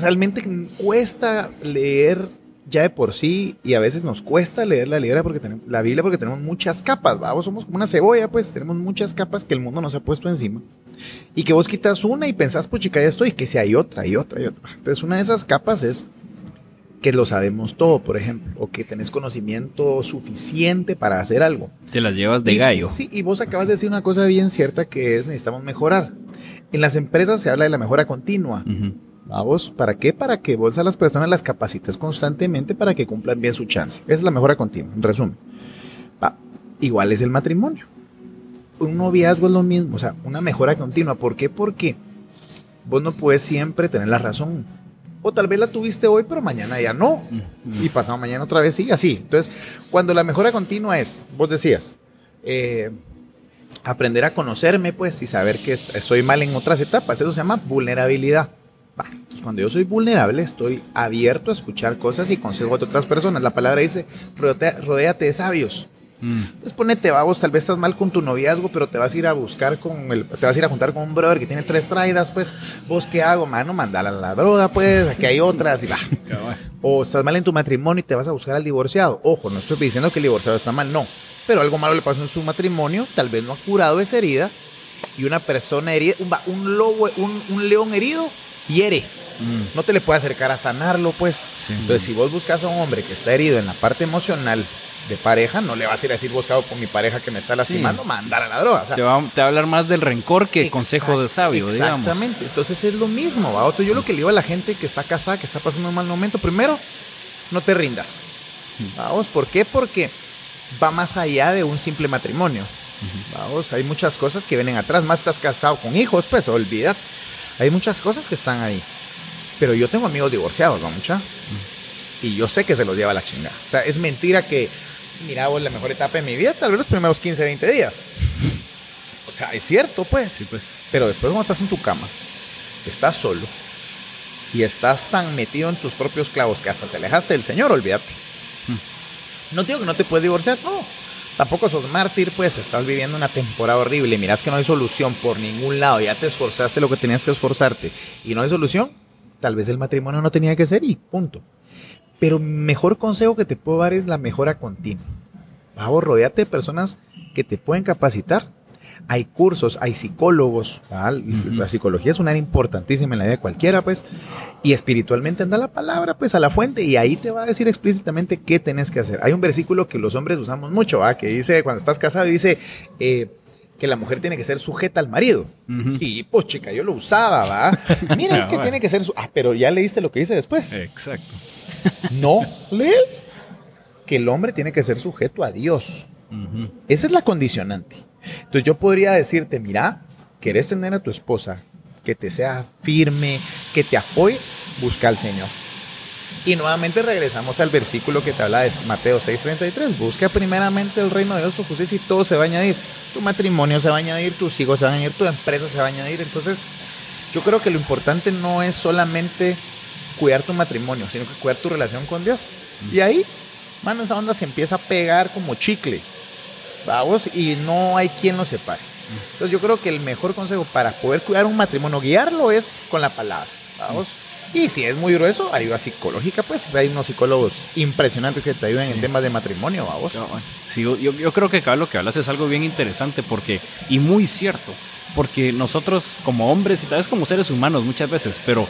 realmente cuesta leer ya de por sí y a veces nos cuesta leer la Biblia porque tenemos, la Biblia porque tenemos muchas capas, vamos, somos como una cebolla, pues tenemos muchas capas que el mundo nos ha puesto encima y que vos quitas una y pensás, pues chica, ya estoy, que si hay otra y otra y otra. Entonces una de esas capas es que lo sabemos todo, por ejemplo, o que tenés conocimiento suficiente para hacer algo. Te las llevas de Y- gallo. Sí, y vos acabas de decir una cosa bien cierta que es necesitamos mejorar. En las empresas se habla de la mejora continua. Ujú. Vamos, ¿para qué? Para que vos a las personas las capacites constantemente para que cumplan bien su chance. Esa es la mejora continua, en resumen. Va, Igual es el matrimonio. Un noviazgo es lo mismo, o sea, una mejora continua. ¿Por qué? Porque vos no puedes siempre tener la razón. O tal vez la tuviste hoy, pero mañana ya no. Y pasado mañana otra vez sí, así. Entonces, cuando la mejora continua es, vos decías, eh, aprender a conocerme, pues, y saber que estoy mal en otras etapas, eso se llama vulnerabilidad. Entonces, cuando yo soy vulnerable, estoy abierto a escuchar cosas y consejos de otras personas. La palabra dice, rodéate de sabios. Mm. Entonces ponete vagos, tal vez estás mal con tu noviazgo, pero te vas a ir a buscar con el, te vas a ir a juntar con un brother que tiene tres traidas, pues, vos qué hago, mano, mandala a la droga, pues, aquí hay otras y va. O estás mal en tu matrimonio y te vas a buscar al divorciado. Ojo, no estoy diciendo que el divorciado está mal, no. Pero algo malo le pasó en su matrimonio, tal vez no ha curado esa herida y una persona herida, un, lobo, un, un león herido hiere. Mm. No te le puede acercar a sanarlo, pues. Sí. Entonces, si vos buscas a un hombre que está herido en la parte emocional de pareja, no le vas a ir a decir buscado con mi pareja que me está lastimando, mandar a la droga. O sea, Te va, te va a hablar más del rencor que Exact- consejo de sabio, digamos. Exactamente. Entonces es lo mismo, ¿va? Otro, yo lo que le digo a la gente que está casada, que está pasando un mal momento, primero, no te rindas. Vamos, ¿por qué? Porque va más allá de un simple matrimonio. Vamos, hay muchas cosas que vienen atrás. Más estás casado con hijos, pues, olvídate. Hay muchas cosas que están ahí. Pero yo tengo amigos divorciados, ¿va mucha? Y yo sé que se los lleva la chingada. O sea, es mentira que, mira, vos, la mejor etapa de mi vida, tal vez los primeros 15, 20 días. O sea, es cierto, pues. Sí, pues. Pero después cuando estás en tu cama, estás solo y estás tan metido en tus propios clavos que hasta te alejaste del Señor, olvídate. No digo que no te puedes divorciar, no. Tampoco sos mártir, pues estás viviendo una temporada horrible y miras que no hay solución por ningún lado, ya te esforzaste lo que tenías que esforzarte y no hay solución, tal vez el matrimonio no tenía que ser y punto. Pero mejor consejo que te puedo dar es la mejora continua. Vamos, rodeate de personas que te pueden capacitar. Hay cursos, hay psicólogos. ¿vale? La psicología es un área importantísima en la vida de cualquiera, pues. Y espiritualmente anda la palabra, pues, a la fuente. Y ahí te va a decir explícitamente qué tenés que hacer. Hay un versículo que los hombres usamos mucho, ¿va? Que dice, cuando estás casado, dice eh, que la mujer tiene que ser sujeta al marido. Y, pues, chica, yo lo usaba, ¿va? Mira, es Ah, que bueno. tiene que ser... su- Ah, pero ya leíste lo que dice después. Exacto. No, lee. Que el hombre tiene que ser sujeto a Dios. Esa es la condicionante. Entonces yo podría decirte, mira, querés tener a tu esposa que te sea firme, que te apoye, busca al Señor. Y nuevamente regresamos al versículo que te habla de Mateo 6:33. Busca primeramente el reino de Dios, su justicia y todo se va a añadir. Tu matrimonio se va a añadir, tus hijos se van a añadir, tu empresa se va a añadir. Entonces, yo creo que lo importante no es solamente cuidar tu matrimonio, sino que cuidar tu relación con Dios. Y ahí, mano, esa onda se empieza a pegar como chicle. Vamos, y no hay quien lo separe. Entonces yo creo que el mejor consejo para poder cuidar un matrimonio, guiarlo es con la palabra. Vamos. Y si es muy grueso, ayuda psicológica, pues hay unos psicólogos impresionantes que te ayudan Sí. en temas de matrimonio, vamos. Sí, yo, yo creo que acá lo que hablas es algo bien interesante porque, y muy cierto, porque nosotros como hombres y tal vez como seres humanos muchas veces, pero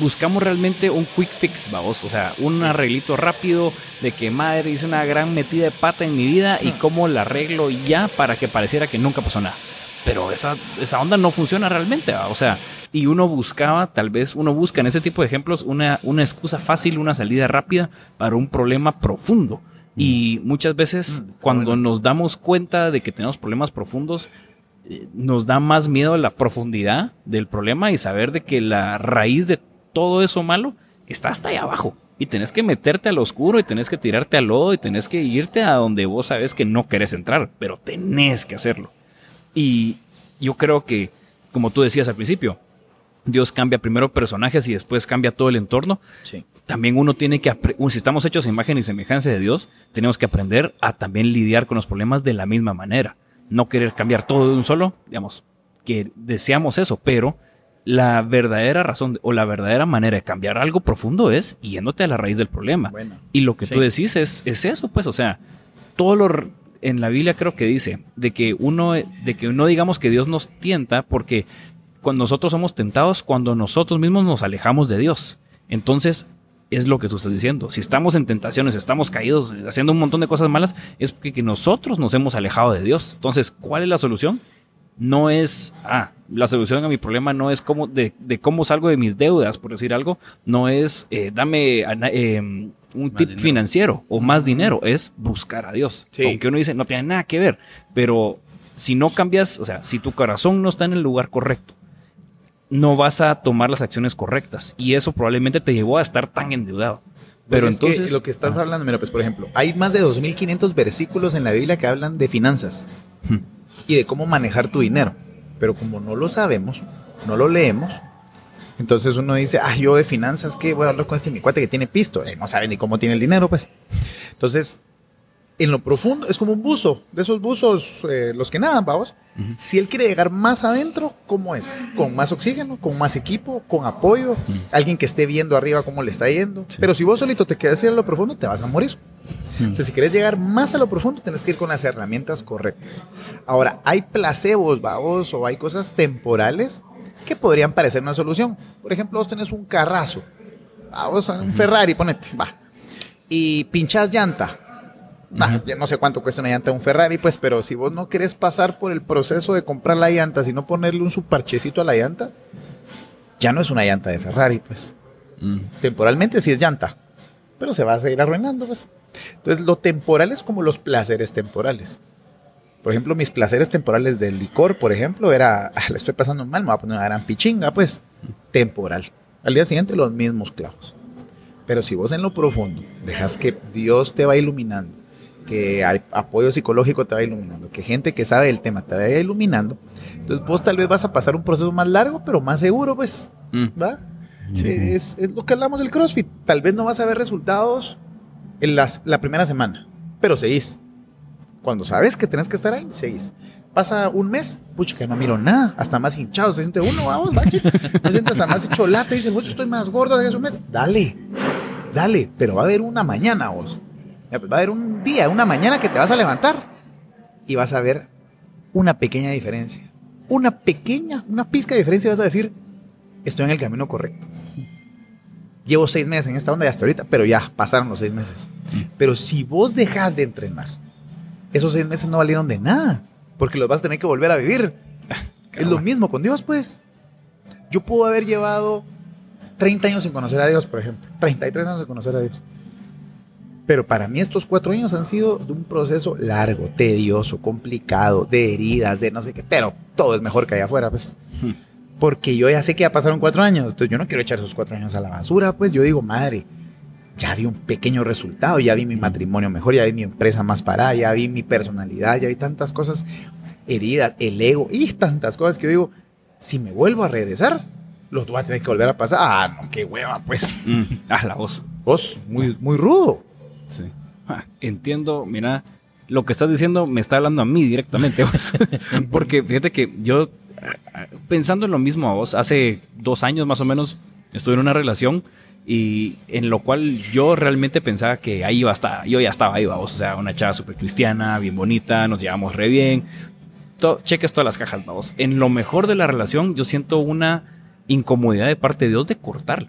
buscamos realmente un quick fix, vamos, o sea, un arreglito rápido de que madre hice una gran metida de pata en mi vida y cómo la arreglo ya para que pareciera que nunca pasó nada. Pero esa, esa onda no funciona realmente, ¿va? o sea, y uno buscaba, tal vez uno busca en ese tipo de ejemplos una, una excusa fácil, una salida rápida para un problema profundo. Y muchas veces cuando nos damos cuenta de que tenemos problemas profundos, eh, nos da más miedo la profundidad del problema y saber de que la raíz de todo eso malo está hasta ahí abajo. Y tenés que meterte al oscuro y tenés que tirarte al lodo y tenés que irte a donde vos sabes que no querés entrar, pero tenés que hacerlo. Y yo creo que, como tú decías al principio, Dios cambia primero personajes y después cambia todo el entorno. Sí. También uno tiene que, si estamos hechos a imagen y semejanza de Dios, tenemos que aprender a también lidiar con los problemas de la misma manera. No querer cambiar todo de un solo, digamos, que deseamos eso, pero la verdadera razón o la verdadera manera de cambiar algo profundo es yéndote a la raíz del problema. Bueno. Y lo que Sí. tú decís es, es eso, pues, o sea, todo lo en la Biblia creo que dice de que uno, de que no digamos que Dios nos tienta, porque cuando nosotros somos tentados, cuando nosotros mismos nos alejamos de Dios. Entonces, es lo que tú estás diciendo. Si estamos en tentaciones, estamos caídos, haciendo un montón de cosas malas, es porque que nosotros nos hemos alejado de Dios. Entonces, ¿cuál es la solución? No es, ah, la solución a mi problema no es cómo, de, de cómo salgo de mis deudas, por decir algo, no es, eh, dame ana- eh, un Más tip dinero. financiero o más dinero, es buscar a Dios. Sí. Aunque uno dice, no tiene nada que ver, pero si no cambias, o sea, si tu corazón no está en el lugar correcto, no vas a tomar las acciones correctas y eso probablemente te llevó a estar tan endeudado. Pero Pues es que entonces lo que estás Ah, hablando, mira, pues por ejemplo, hay más de 2500 versículos en la Biblia que hablan de finanzas Hmm. Y de cómo manejar tu dinero. Pero como no lo sabemos, no lo leemos, entonces uno dice, ah, yo de finanzas, ¿qué voy a hablar con este mi cuate que tiene pisto? Eh, no sabe ni cómo tiene el dinero, pues. Entonces, en lo profundo, es como un buzo, de esos buzos, eh, los que nadan, vamos. Si él quiere llegar más adentro, ¿cómo es? ¿Con más oxígeno? ¿Con más equipo? ¿Con apoyo? Alguien que esté viendo arriba cómo le está yendo. Sí. Pero si vos solito te quedas en lo profundo, te vas a morir. Entonces, si quieres llegar más a lo profundo, tienes que ir con las herramientas correctas. Ahora, hay placebos, vamos, o hay cosas temporales que podrían parecer una solución. Por ejemplo, vos tenés un carrazo, vamos, un Ferrari, ponete, va, y pinchás llanta. Ya no sé cuánto cuesta una llanta de un Ferrari, pues, pero si vos no querés pasar por el proceso de comprar la llanta, sino ponerle un subparchecito a la llanta, ya no es una llanta de Ferrari, pues Mm. temporalmente sí es llanta, pero se va a seguir arruinando, pues. Entonces, lo temporal es como los placeres temporales. Por ejemplo, mis placeres temporales del licor, por ejemplo, era, ah, le estoy pasando mal, me voy a poner una gran pichinga, pues, temporal. Al día siguiente los mismos clavos. Pero si vos en lo profundo dejas que Dios te va iluminando, que apoyo psicológico te va iluminando, que gente que sabe del tema te vaya iluminando, entonces vos tal vez vas a pasar un proceso más largo, pero más seguro, pues, Mm. ¿va? Es, es lo que hablamos del CrossFit. Tal vez no vas a ver resultados en las- la primera semana, pero seguís. Cuando sabes que tenés que estar ahí, seguís. Pasa un mes, pucha, que no miro nada, hasta más hinchado se siente uno, vamos, bache. No sientes hasta más hecho lata y dices, "Pucha, estoy más gordo de hace un mes. Dale, dale, pero va a haber una mañana vos. Pues, Va a haber un día, una mañana que te vas a levantar y vas a ver una pequeña diferencia. Una pequeña, una pizca de diferencia y vas a decir, estoy en el camino correcto. Llevo seis meses en esta onda y hasta ahorita, pero ya pasaron los seis meses. Pero si vos dejas de entrenar, esos seis meses no valieron de nada, porque los vas a tener que volver a vivir. es lo mismo con Dios, pues. Yo puedo haber llevado 30 años sin conocer a Dios, por ejemplo. 33 años sin conocer a Dios. Pero para mí estos cuatro años han sido de un proceso largo, tedioso, complicado, de heridas, de no sé qué. Pero todo es mejor que allá afuera, pues. Hmm. Porque yo ya sé que ya pasaron cuatro años. Entonces yo no quiero echar esos cuatro años a la basura. Pues yo digo, madre, ya vi un pequeño resultado. Ya vi mi matrimonio mejor. Ya vi mi empresa más parada. Ya vi mi personalidad. Ya vi tantas cosas heridas, el ego y tantas cosas que yo digo, si me vuelvo a regresar, los voy a tener que volver a pasar. Ah, no, qué hueva, pues. Mm, ah, la voz. Vos, muy, muy rudo. Ah, entiendo, mira, lo que estás diciendo me está hablando a mí directamente, porque fíjate que yo, ah, pensando en lo mismo a vos, hace dos años más o menos estuve en una relación y en lo cual yo realmente pensaba que ahí iba a estar, yo ya estaba ahí, vamos, o sea, una chava súper cristiana, bien bonita, nos llevamos re bien, cheques todas las cajas, vamos. En lo mejor de la relación yo siento una incomodidad de parte de Dios de cortarla.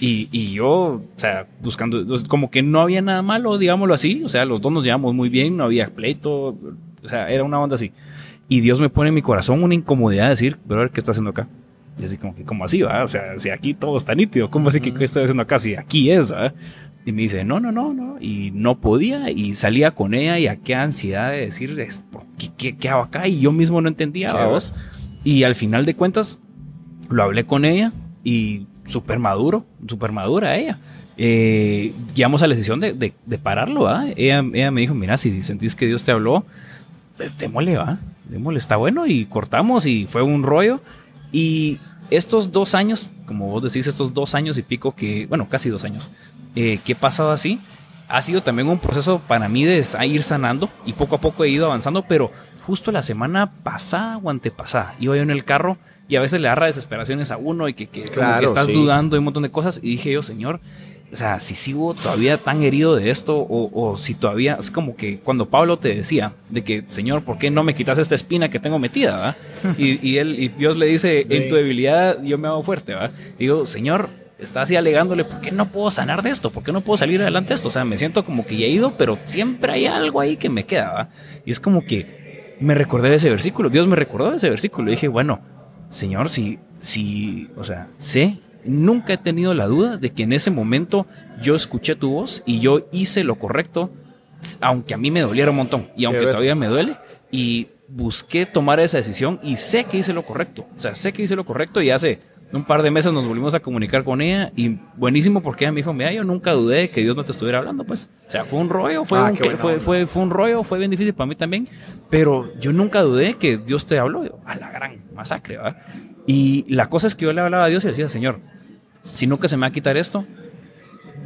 Y, y yo, o sea, buscando, como que no había nada malo, digámoslo así. O sea, los dos nos llevamos muy bien, no había pleito. O sea, era una onda así. Y Dios me pone en mi corazón una incomodidad de decir, pero a ver, ¿qué está haciendo acá? Y así como que, ¿cómo así, va? O sea, si aquí todo está nítido, ¿cómo así que qué estoy haciendo acá? Si aquí es. Y me dice, no, no, no, no. Y no podía. Y salía con ella y a qué ansiedad de decir, ¿qué, qué, qué hago acá? Y yo mismo no entendía, vos. Y al final de cuentas, lo hablé con ella y súper maduro, súper madura ella. Eh, llegamos a la decisión de, de, pararlo, ¿va? Ella, ella, me dijo, mira, si sentís que Dios te habló, démosle, ¿va? Démosle, está bueno. Y cortamos y fue un rollo. Y estos dos años, como vos decís, estos dos años y pico que, bueno, casi dos años, eh, que he pasado así, ha sido también un proceso para mí de ir sanando y poco a poco he ido avanzando, pero justo la semana pasada o antepasada iba yo en el carro y a veces le agarra desesperaciones a uno y que, que, estás dudando de un montón de cosas y dije yo, Señor, o sea, si sigo todavía tan herido de esto, o, si todavía es como que cuando Pablo te decía de que, Señor, ¿por qué no me quitas esta espina que tengo metida? Y, él, y Dios le dice, en tu debilidad yo me hago fuerte, ¿va? Digo, Señor, está así alegándole, ¿por qué no puedo sanar de esto? ¿Por qué no puedo salir adelante de esto? O sea, me siento como que ya he ido, pero siempre hay algo ahí que me queda, ¿va? Y es como que me recordé de ese versículo, Dios me recordó de ese versículo. Y dije, bueno, Señor, si, si, o sea, sé nunca he tenido la duda de que en ese momento yo escuché tu voz y yo hice lo correcto, aunque a mí me doliera un montón y aunque todavía me duele, y busqué tomar esa decisión y sé que hice lo correcto. O sea, sé que hice lo correcto y hace un par de meses nos volvimos a comunicar con ella y buenísimo porque ella me dijo, mira, yo nunca dudé que Dios no te estuviera hablando, pues. O sea, fue un rollo, fue, ah, un, fue, fue, fue, un rollo, fue bien difícil para mí también, pero yo nunca dudé que Dios te habló. A la gran masacre, ¿verdad? Y la cosa es que yo le hablaba a Dios y le decía, Señor, si nunca se me va a quitar esto,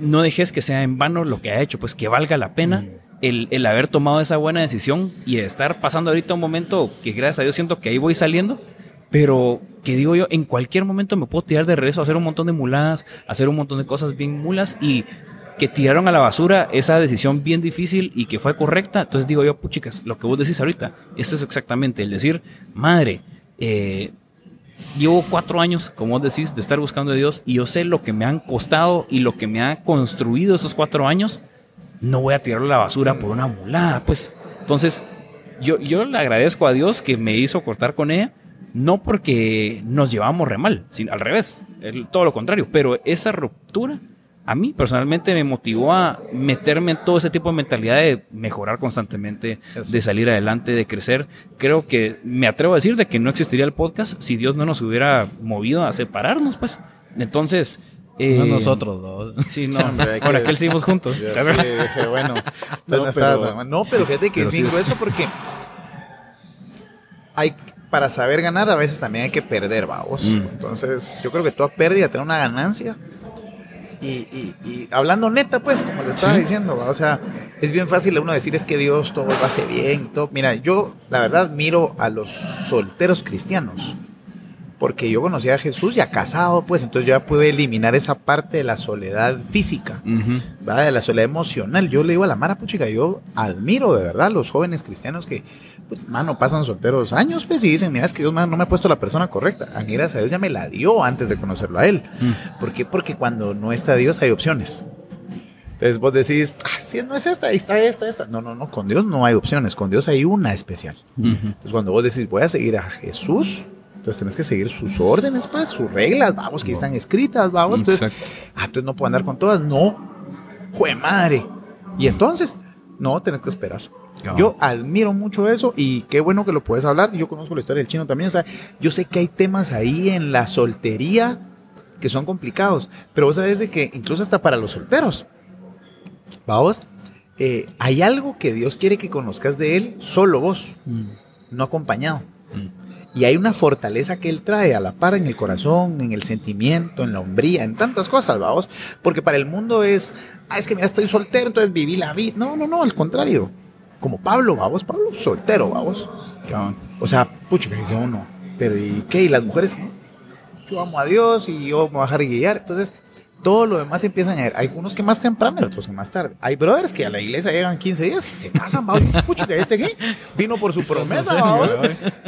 no dejes que sea en vano lo que ha hecho, pues que valga la pena mm. el, haber tomado esa buena decisión y estar pasando ahorita un momento que gracias a Dios siento que ahí voy saliendo, pero que digo yo, en cualquier momento me puedo tirar de regreso hacer un montón de muladas, hacer un montón de cosas bien mulas y que tiraron a la basura esa decisión bien difícil y que fue correcta. Entonces digo yo, puchicas, lo que vos decís ahorita, esto es exactamente el decir, madre, eh, llevo cuatro años, como vos decís, de estar buscando a Dios y yo sé lo que me han costado y lo que me ha construido esos cuatro años. No voy a tirarlo a la basura por una mulada, pues. Entonces, yo, yo le agradezco a Dios que me hizo cortar con ella, no porque nos llevamos re mal, sino al revés, todo lo contrario, pero esa ruptura a mí personalmente me motivó a meterme en todo ese tipo de mentalidad de mejorar constantemente, de salir adelante, de crecer. Creo que me atrevo a decir de que no existiría el podcast si Dios no nos hubiera movido a separarnos, pues. Entonces, no eh, nosotros, ¿no? Sí, no, por aquel seguimos juntos. Sí, bueno. no, pero, no, pero fíjate que digo eso porque hay, para saber ganar a veces también hay que perder, vamos. Mm. Entonces, yo creo que toda pérdida tiene una ganancia y, y, hablando neta, pues, como le estaba diciendo, o sea, es bien fácil a uno decir es que Dios todo lo hace bien. Todo. Mira, yo la verdad miro a los solteros cristianos, porque yo conocí a Jesús ya casado, pues, entonces yo ya pude eliminar esa parte de la soledad física, de la soledad emocional. Yo le digo a la Mara, puchica, yo admiro de verdad a los jóvenes cristianos que pues, mano, pasan solteros años, pues, y dicen, mira, es que Dios no me ha puesto la persona correcta. A mí, gracias a Dios, ya me la dio antes de conocerlo a Él. Mm. ¿Por qué? Porque cuando no está Dios hay opciones. Entonces vos decís, ah, si no es esta, ahí está esta, esta. No, no, no, con Dios no hay opciones, con Dios hay una especial. Entonces cuando vos decís, voy a seguir a Jesús, entonces tenés que seguir sus órdenes, pues, sus reglas, vamos, que están escritas, vamos. Entonces, ah, entonces no puedo andar con todas. No, jue madre. Y entonces, no, tenés que esperar. Yo admiro mucho eso y qué bueno que lo puedes hablar. Yo conozco la historia del chino también. O sea, yo sé que hay temas ahí en la soltería que son complicados, pero vos sabés de que incluso hasta para los solteros, vamos, eh, hay algo que Dios quiere que conozcas de Él solo vos, mm. no acompañado. Mm. Y hay una fortaleza que Él trae a la par en el corazón, en el sentimiento, en la hombría, en tantas cosas, vamos. Porque para el mundo es, ah, es que mira, estoy soltero, entonces viví la vida. No, no, no, al contrario como Pablo, vamos, Pablo, soltero, vamos. O sea, pucha, que dice uno, pero ¿y qué? ¿Y las mujeres? Yo amo a Dios y yo me voy a dejar guiar. Entonces, todo lo demás empieza a añadir. Hay unos que más temprano y otros que más tarde. Hay brothers que a la iglesia llegan 15 días y se casan, vamos. Pucha, que este aquí vino por su promesa, vamos.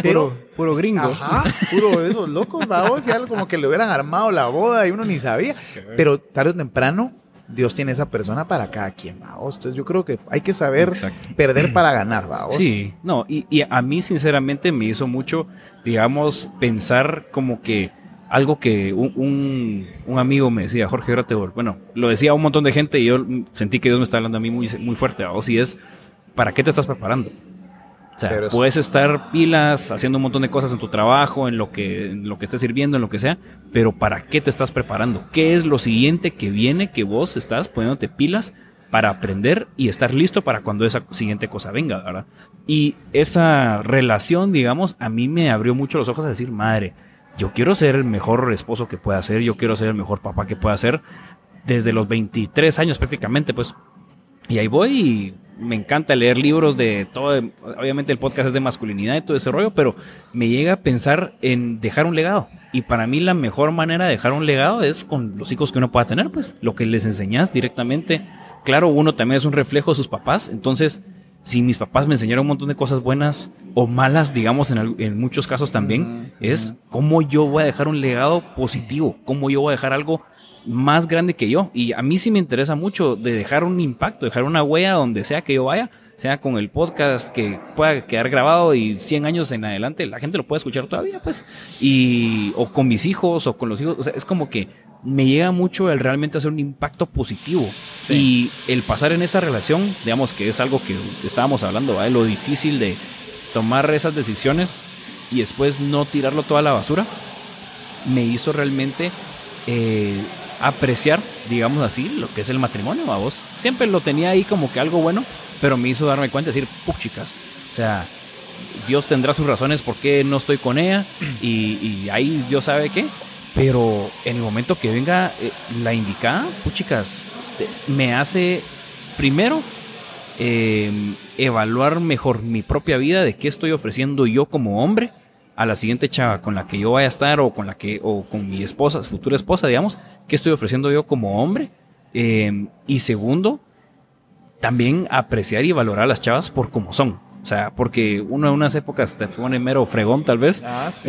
Pero, puro, gringo. Ajá, puro de esos locos, vamos. Y algo como que le hubieran armado la boda y uno ni sabía. Pero tarde o temprano Dios tiene esa persona para cada quien, vamos. Entonces yo creo que hay que saber perder para ganar, vamos. Sí, no, y, a mí sinceramente me hizo mucho, digamos, pensar como que algo que un, un, un amigo me decía, Jorge Grotebol, bueno, lo decía un montón de gente y yo sentí que Dios me está hablando a mí muy, muy fuerte, o si es, ¿para qué te estás preparando? O sea, Pero puedes estar pilas, haciendo un montón de cosas en tu trabajo, en lo que, en lo que estés sirviendo, en lo que sea, pero ¿para qué te estás preparando? ¿Qué es lo siguiente que viene que vos estás poniéndote pilas para aprender y estar listo para cuando esa siguiente cosa venga, ¿verdad? Y esa relación, digamos, a mí me abrió mucho los ojos a decir, madre, yo quiero ser el mejor esposo que pueda ser, yo quiero ser el mejor papá que pueda ser, desde los 23 años prácticamente, pues. Y ahí voy y me encanta leer libros de todo, obviamente el podcast es de masculinidad y todo ese rollo, pero me llega a pensar en dejar un legado. Y para mí la mejor manera de dejar un legado es con los hijos que uno pueda tener, pues lo que les enseñas directamente. Claro, uno también es un reflejo de sus papás, entonces si mis papás me enseñaron un montón de cosas buenas o malas, digamos en, muchos casos también, es cómo yo voy a dejar un legado positivo, cómo yo voy a dejar algo más grande que yo. Y a mí sí me interesa mucho de dejar un impacto, dejar una huella donde sea que yo vaya, sea con el podcast que pueda quedar grabado y 100 años en adelante la gente lo puede escuchar todavía, pues. Y, o con mis hijos o con los hijos. O sea, es como que me llega mucho el realmente hacer un impacto positivo. Y el pasar en esa relación, digamos que es algo que estábamos hablando, ¿va? de lo difícil de tomar esas decisiones y después no tirarlo toda a la basura, me hizo realmente eh, apreciar, digamos así, lo que es el matrimonio, a vos. Siempre lo tenía ahí como que algo bueno, pero me hizo darme cuenta y decir, puch, chicas, o sea, Dios tendrá sus razones por qué no estoy con ella y, y ahí Dios sabe qué. Pero en el momento que venga eh, la indicada, puchicas, te- me hace primero eh, evaluar mejor mi propia vida de qué estoy ofreciendo yo como hombre a la siguiente chava con la que yo vaya a estar o con la que o con mi esposa, futura esposa, digamos, qué estoy ofreciendo yo como hombre. Eh, y segundo, también apreciar y valorar a las chavas por como son. O sea, porque uno en unas épocas te pone mero fregón tal vez. Ah, sí.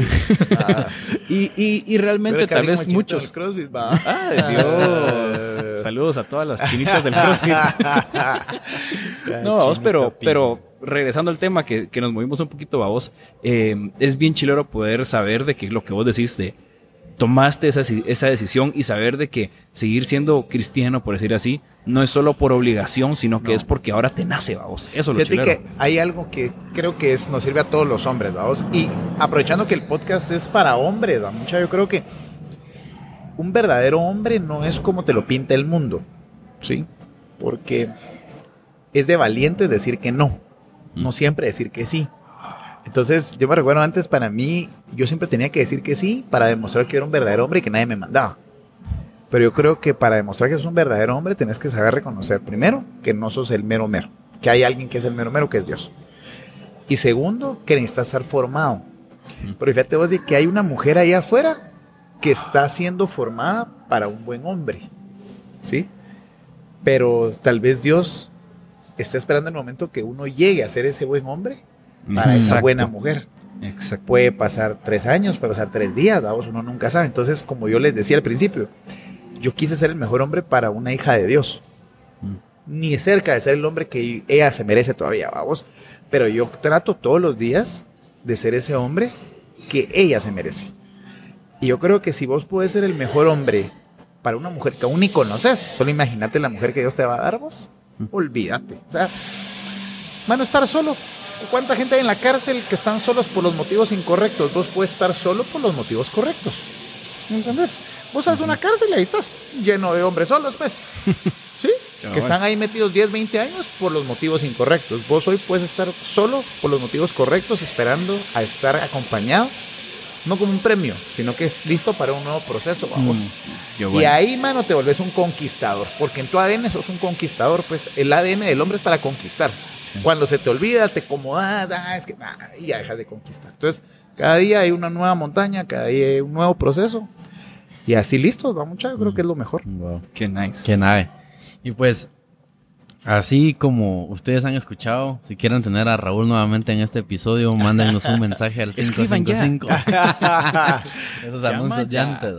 Ah, Y, y, y realmente tal vez muchos... CrossFit, va. ¡Ay, Dios! Saludos a todas las chinitas del CrossFit. No, vamos, pero, pero regresando al tema que, que nos movimos un poquito, vos, eh, es bien chilero poder saber de que lo que vos decís de tomaste esa, esa decisión y saber de que seguir siendo cristiano, por decir así, no es solo por obligación, sino que es porque ahora te nace, vamos. Eso es lo Fíjate chilero. que hay algo que creo que es, nos sirve a todos los hombres, vamos. Y aprovechando que el podcast es para hombres, ¿va? mucha, yo creo que un verdadero hombre no es como te lo pinta el mundo, ¿sí? Porque es de valiente decir que no, no siempre decir que sí. Entonces, yo me recuerdo antes, para mí, yo siempre tenía que decir que sí para demostrar que era un verdadero hombre y que nadie me mandaba. Pero yo creo que para demostrar que sos un verdadero hombre, tenés que saber reconocer, primero, que no sos el mero mero, que hay alguien que es el mero mero, que es Dios. Y segundo, que necesitas estar formado. Pero fíjate vos de que hay una mujer ahí afuera que está siendo formada para un buen hombre. ¿Sí? Pero tal vez Dios está esperando el momento que uno llegue a ser ese buen hombre para esa Exacto. buena mujer. Exacto. Puede pasar tres años, puede pasar tres días, vamos, uno nunca sabe. Entonces, como yo les decía al principio, yo quise ser el mejor hombre para una hija de Dios. Ni cerca de ser el hombre que ella se merece todavía, vamos. Pero yo trato todos los días de ser ese hombre que ella se merece. Y yo creo que si vos puedes ser el mejor hombre para una mujer que aún ni conoces, solo imagínate la mujer que Dios te va a dar vos. Olvídate. O sea, van a estar solo. ¿Cuánta gente hay en la cárcel que están solos por los motivos incorrectos? Vos puedes estar solo por los motivos correctos. ¿Me entendés? Vos haces una cárcel y ahí estás lleno de hombres solos, pues. ¿Sí? Que están ahí metidos 10, 20 años por los motivos incorrectos. Vos hoy puedes estar solo por los motivos correctos, esperando a estar acompañado. No como un premio, sino que es listo para un nuevo proceso, vamos. Yo, Y ahí, mano, te volvés un conquistador. Porque en tu ADN sos un conquistador. Pues el ADN del hombre es para conquistar. Sí. Cuando se te olvida, te acomodas, ah, es que ah, y ya dejas de conquistar. Entonces, cada día hay una nueva montaña, cada día hay un nuevo proceso. Y así listos, va mucha, yo creo que es lo mejor. Wow. Qué nice. Qué nave. Y pues, así como ustedes han escuchado, si quieren tener a Raúl nuevamente en este episodio, mándenos un mensaje al Escriban ya. 555. Esos anuncios ya. antes.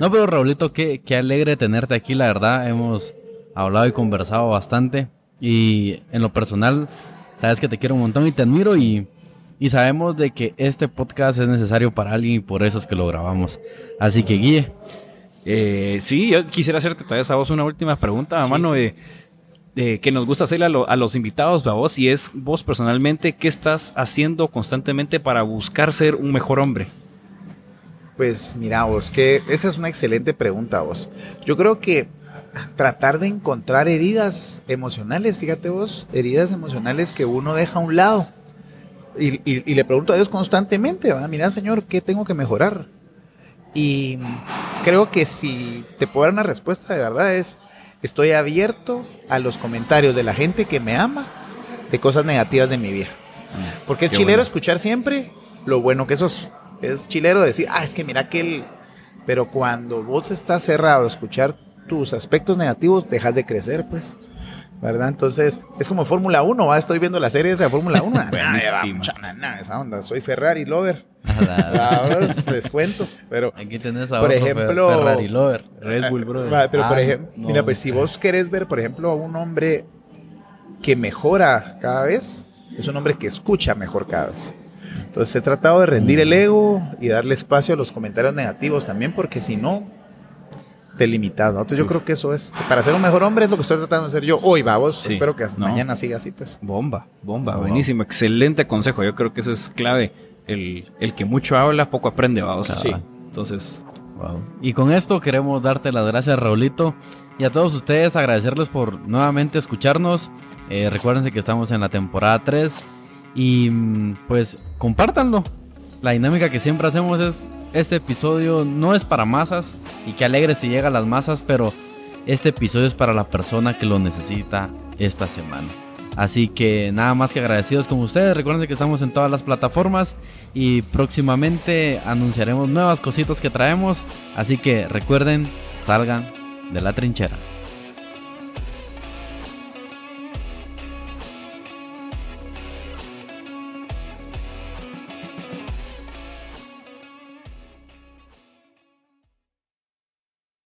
No, pero Raulito, qué, qué alegre tenerte aquí, la verdad. Hemos hablado y conversado bastante. Y en lo personal, sabes que te quiero un montón y te admiro. Y Y sabemos de que este podcast es necesario para alguien y por eso es que lo grabamos. Así que Guille. Eh, sí, yo quisiera hacerte todavía a vos una última pregunta, a mano de, que nos gusta hacerle a, los invitados, a vos, y es vos personalmente, ¿qué estás haciendo constantemente para buscar ser un mejor hombre? Pues mira vos, que esa es una excelente pregunta vos. Yo creo que tratar de encontrar heridas emocionales, fíjate vos, heridas emocionales que uno deja a un lado. Y, le pregunto a Dios constantemente, mira Señor, ¿qué tengo que mejorar? Y creo que si te puedo dar una respuesta de verdad es, estoy abierto a los comentarios de la gente que me ama de cosas negativas de mi vida. Mm, Porque es chilero escuchar siempre lo bueno que sos. Es chilero decir, ah, es que mira que él... Pero cuando vos estás cerrado a escuchar tus aspectos negativos, dejas de crecer, pues. ¿verdad? Entonces, es como Fórmula 1, ¿va? estoy viendo la serie de Fórmula 1. esa onda, soy Ferrari lover. les cuento, pero aquí tenés a por ejemplo, Ferrari lover, Red Bull, bro. Pero por ah, ejemplo, mira, pues si vos querés ver, por ejemplo, a un hombre que mejora cada vez, es un hombre que escucha mejor cada vez. Entonces he tratado de rendir el mm. ego y darle espacio a los comentarios negativos también, porque si no, delimitado. Entonces yo creo que eso es, para ser un mejor hombre es lo que estoy tratando de hacer yo hoy, vamos. Espero que mañana siga así, pues. Bomba, bomba, buenísimo, excelente consejo. Yo creo que eso es clave. El, que mucho habla, poco aprende, vamos. Sí. Entonces... Wow. Y con esto queremos darte las gracias, Raulito. Y a todos ustedes agradecerles por nuevamente escucharnos. Eh, recuérdense que estamos en la temporada 3. Y mm, pues compártanlo. La dinámica que siempre hacemos es este episodio no es para masas y que alegre si llega a las masas, pero este episodio es para la persona que lo necesita esta semana. Así que nada más que agradecidos con ustedes. Recuerden que estamos en todas las plataformas y próximamente anunciaremos nuevas cositas que traemos. Así que recuerden, salgan de la trinchera.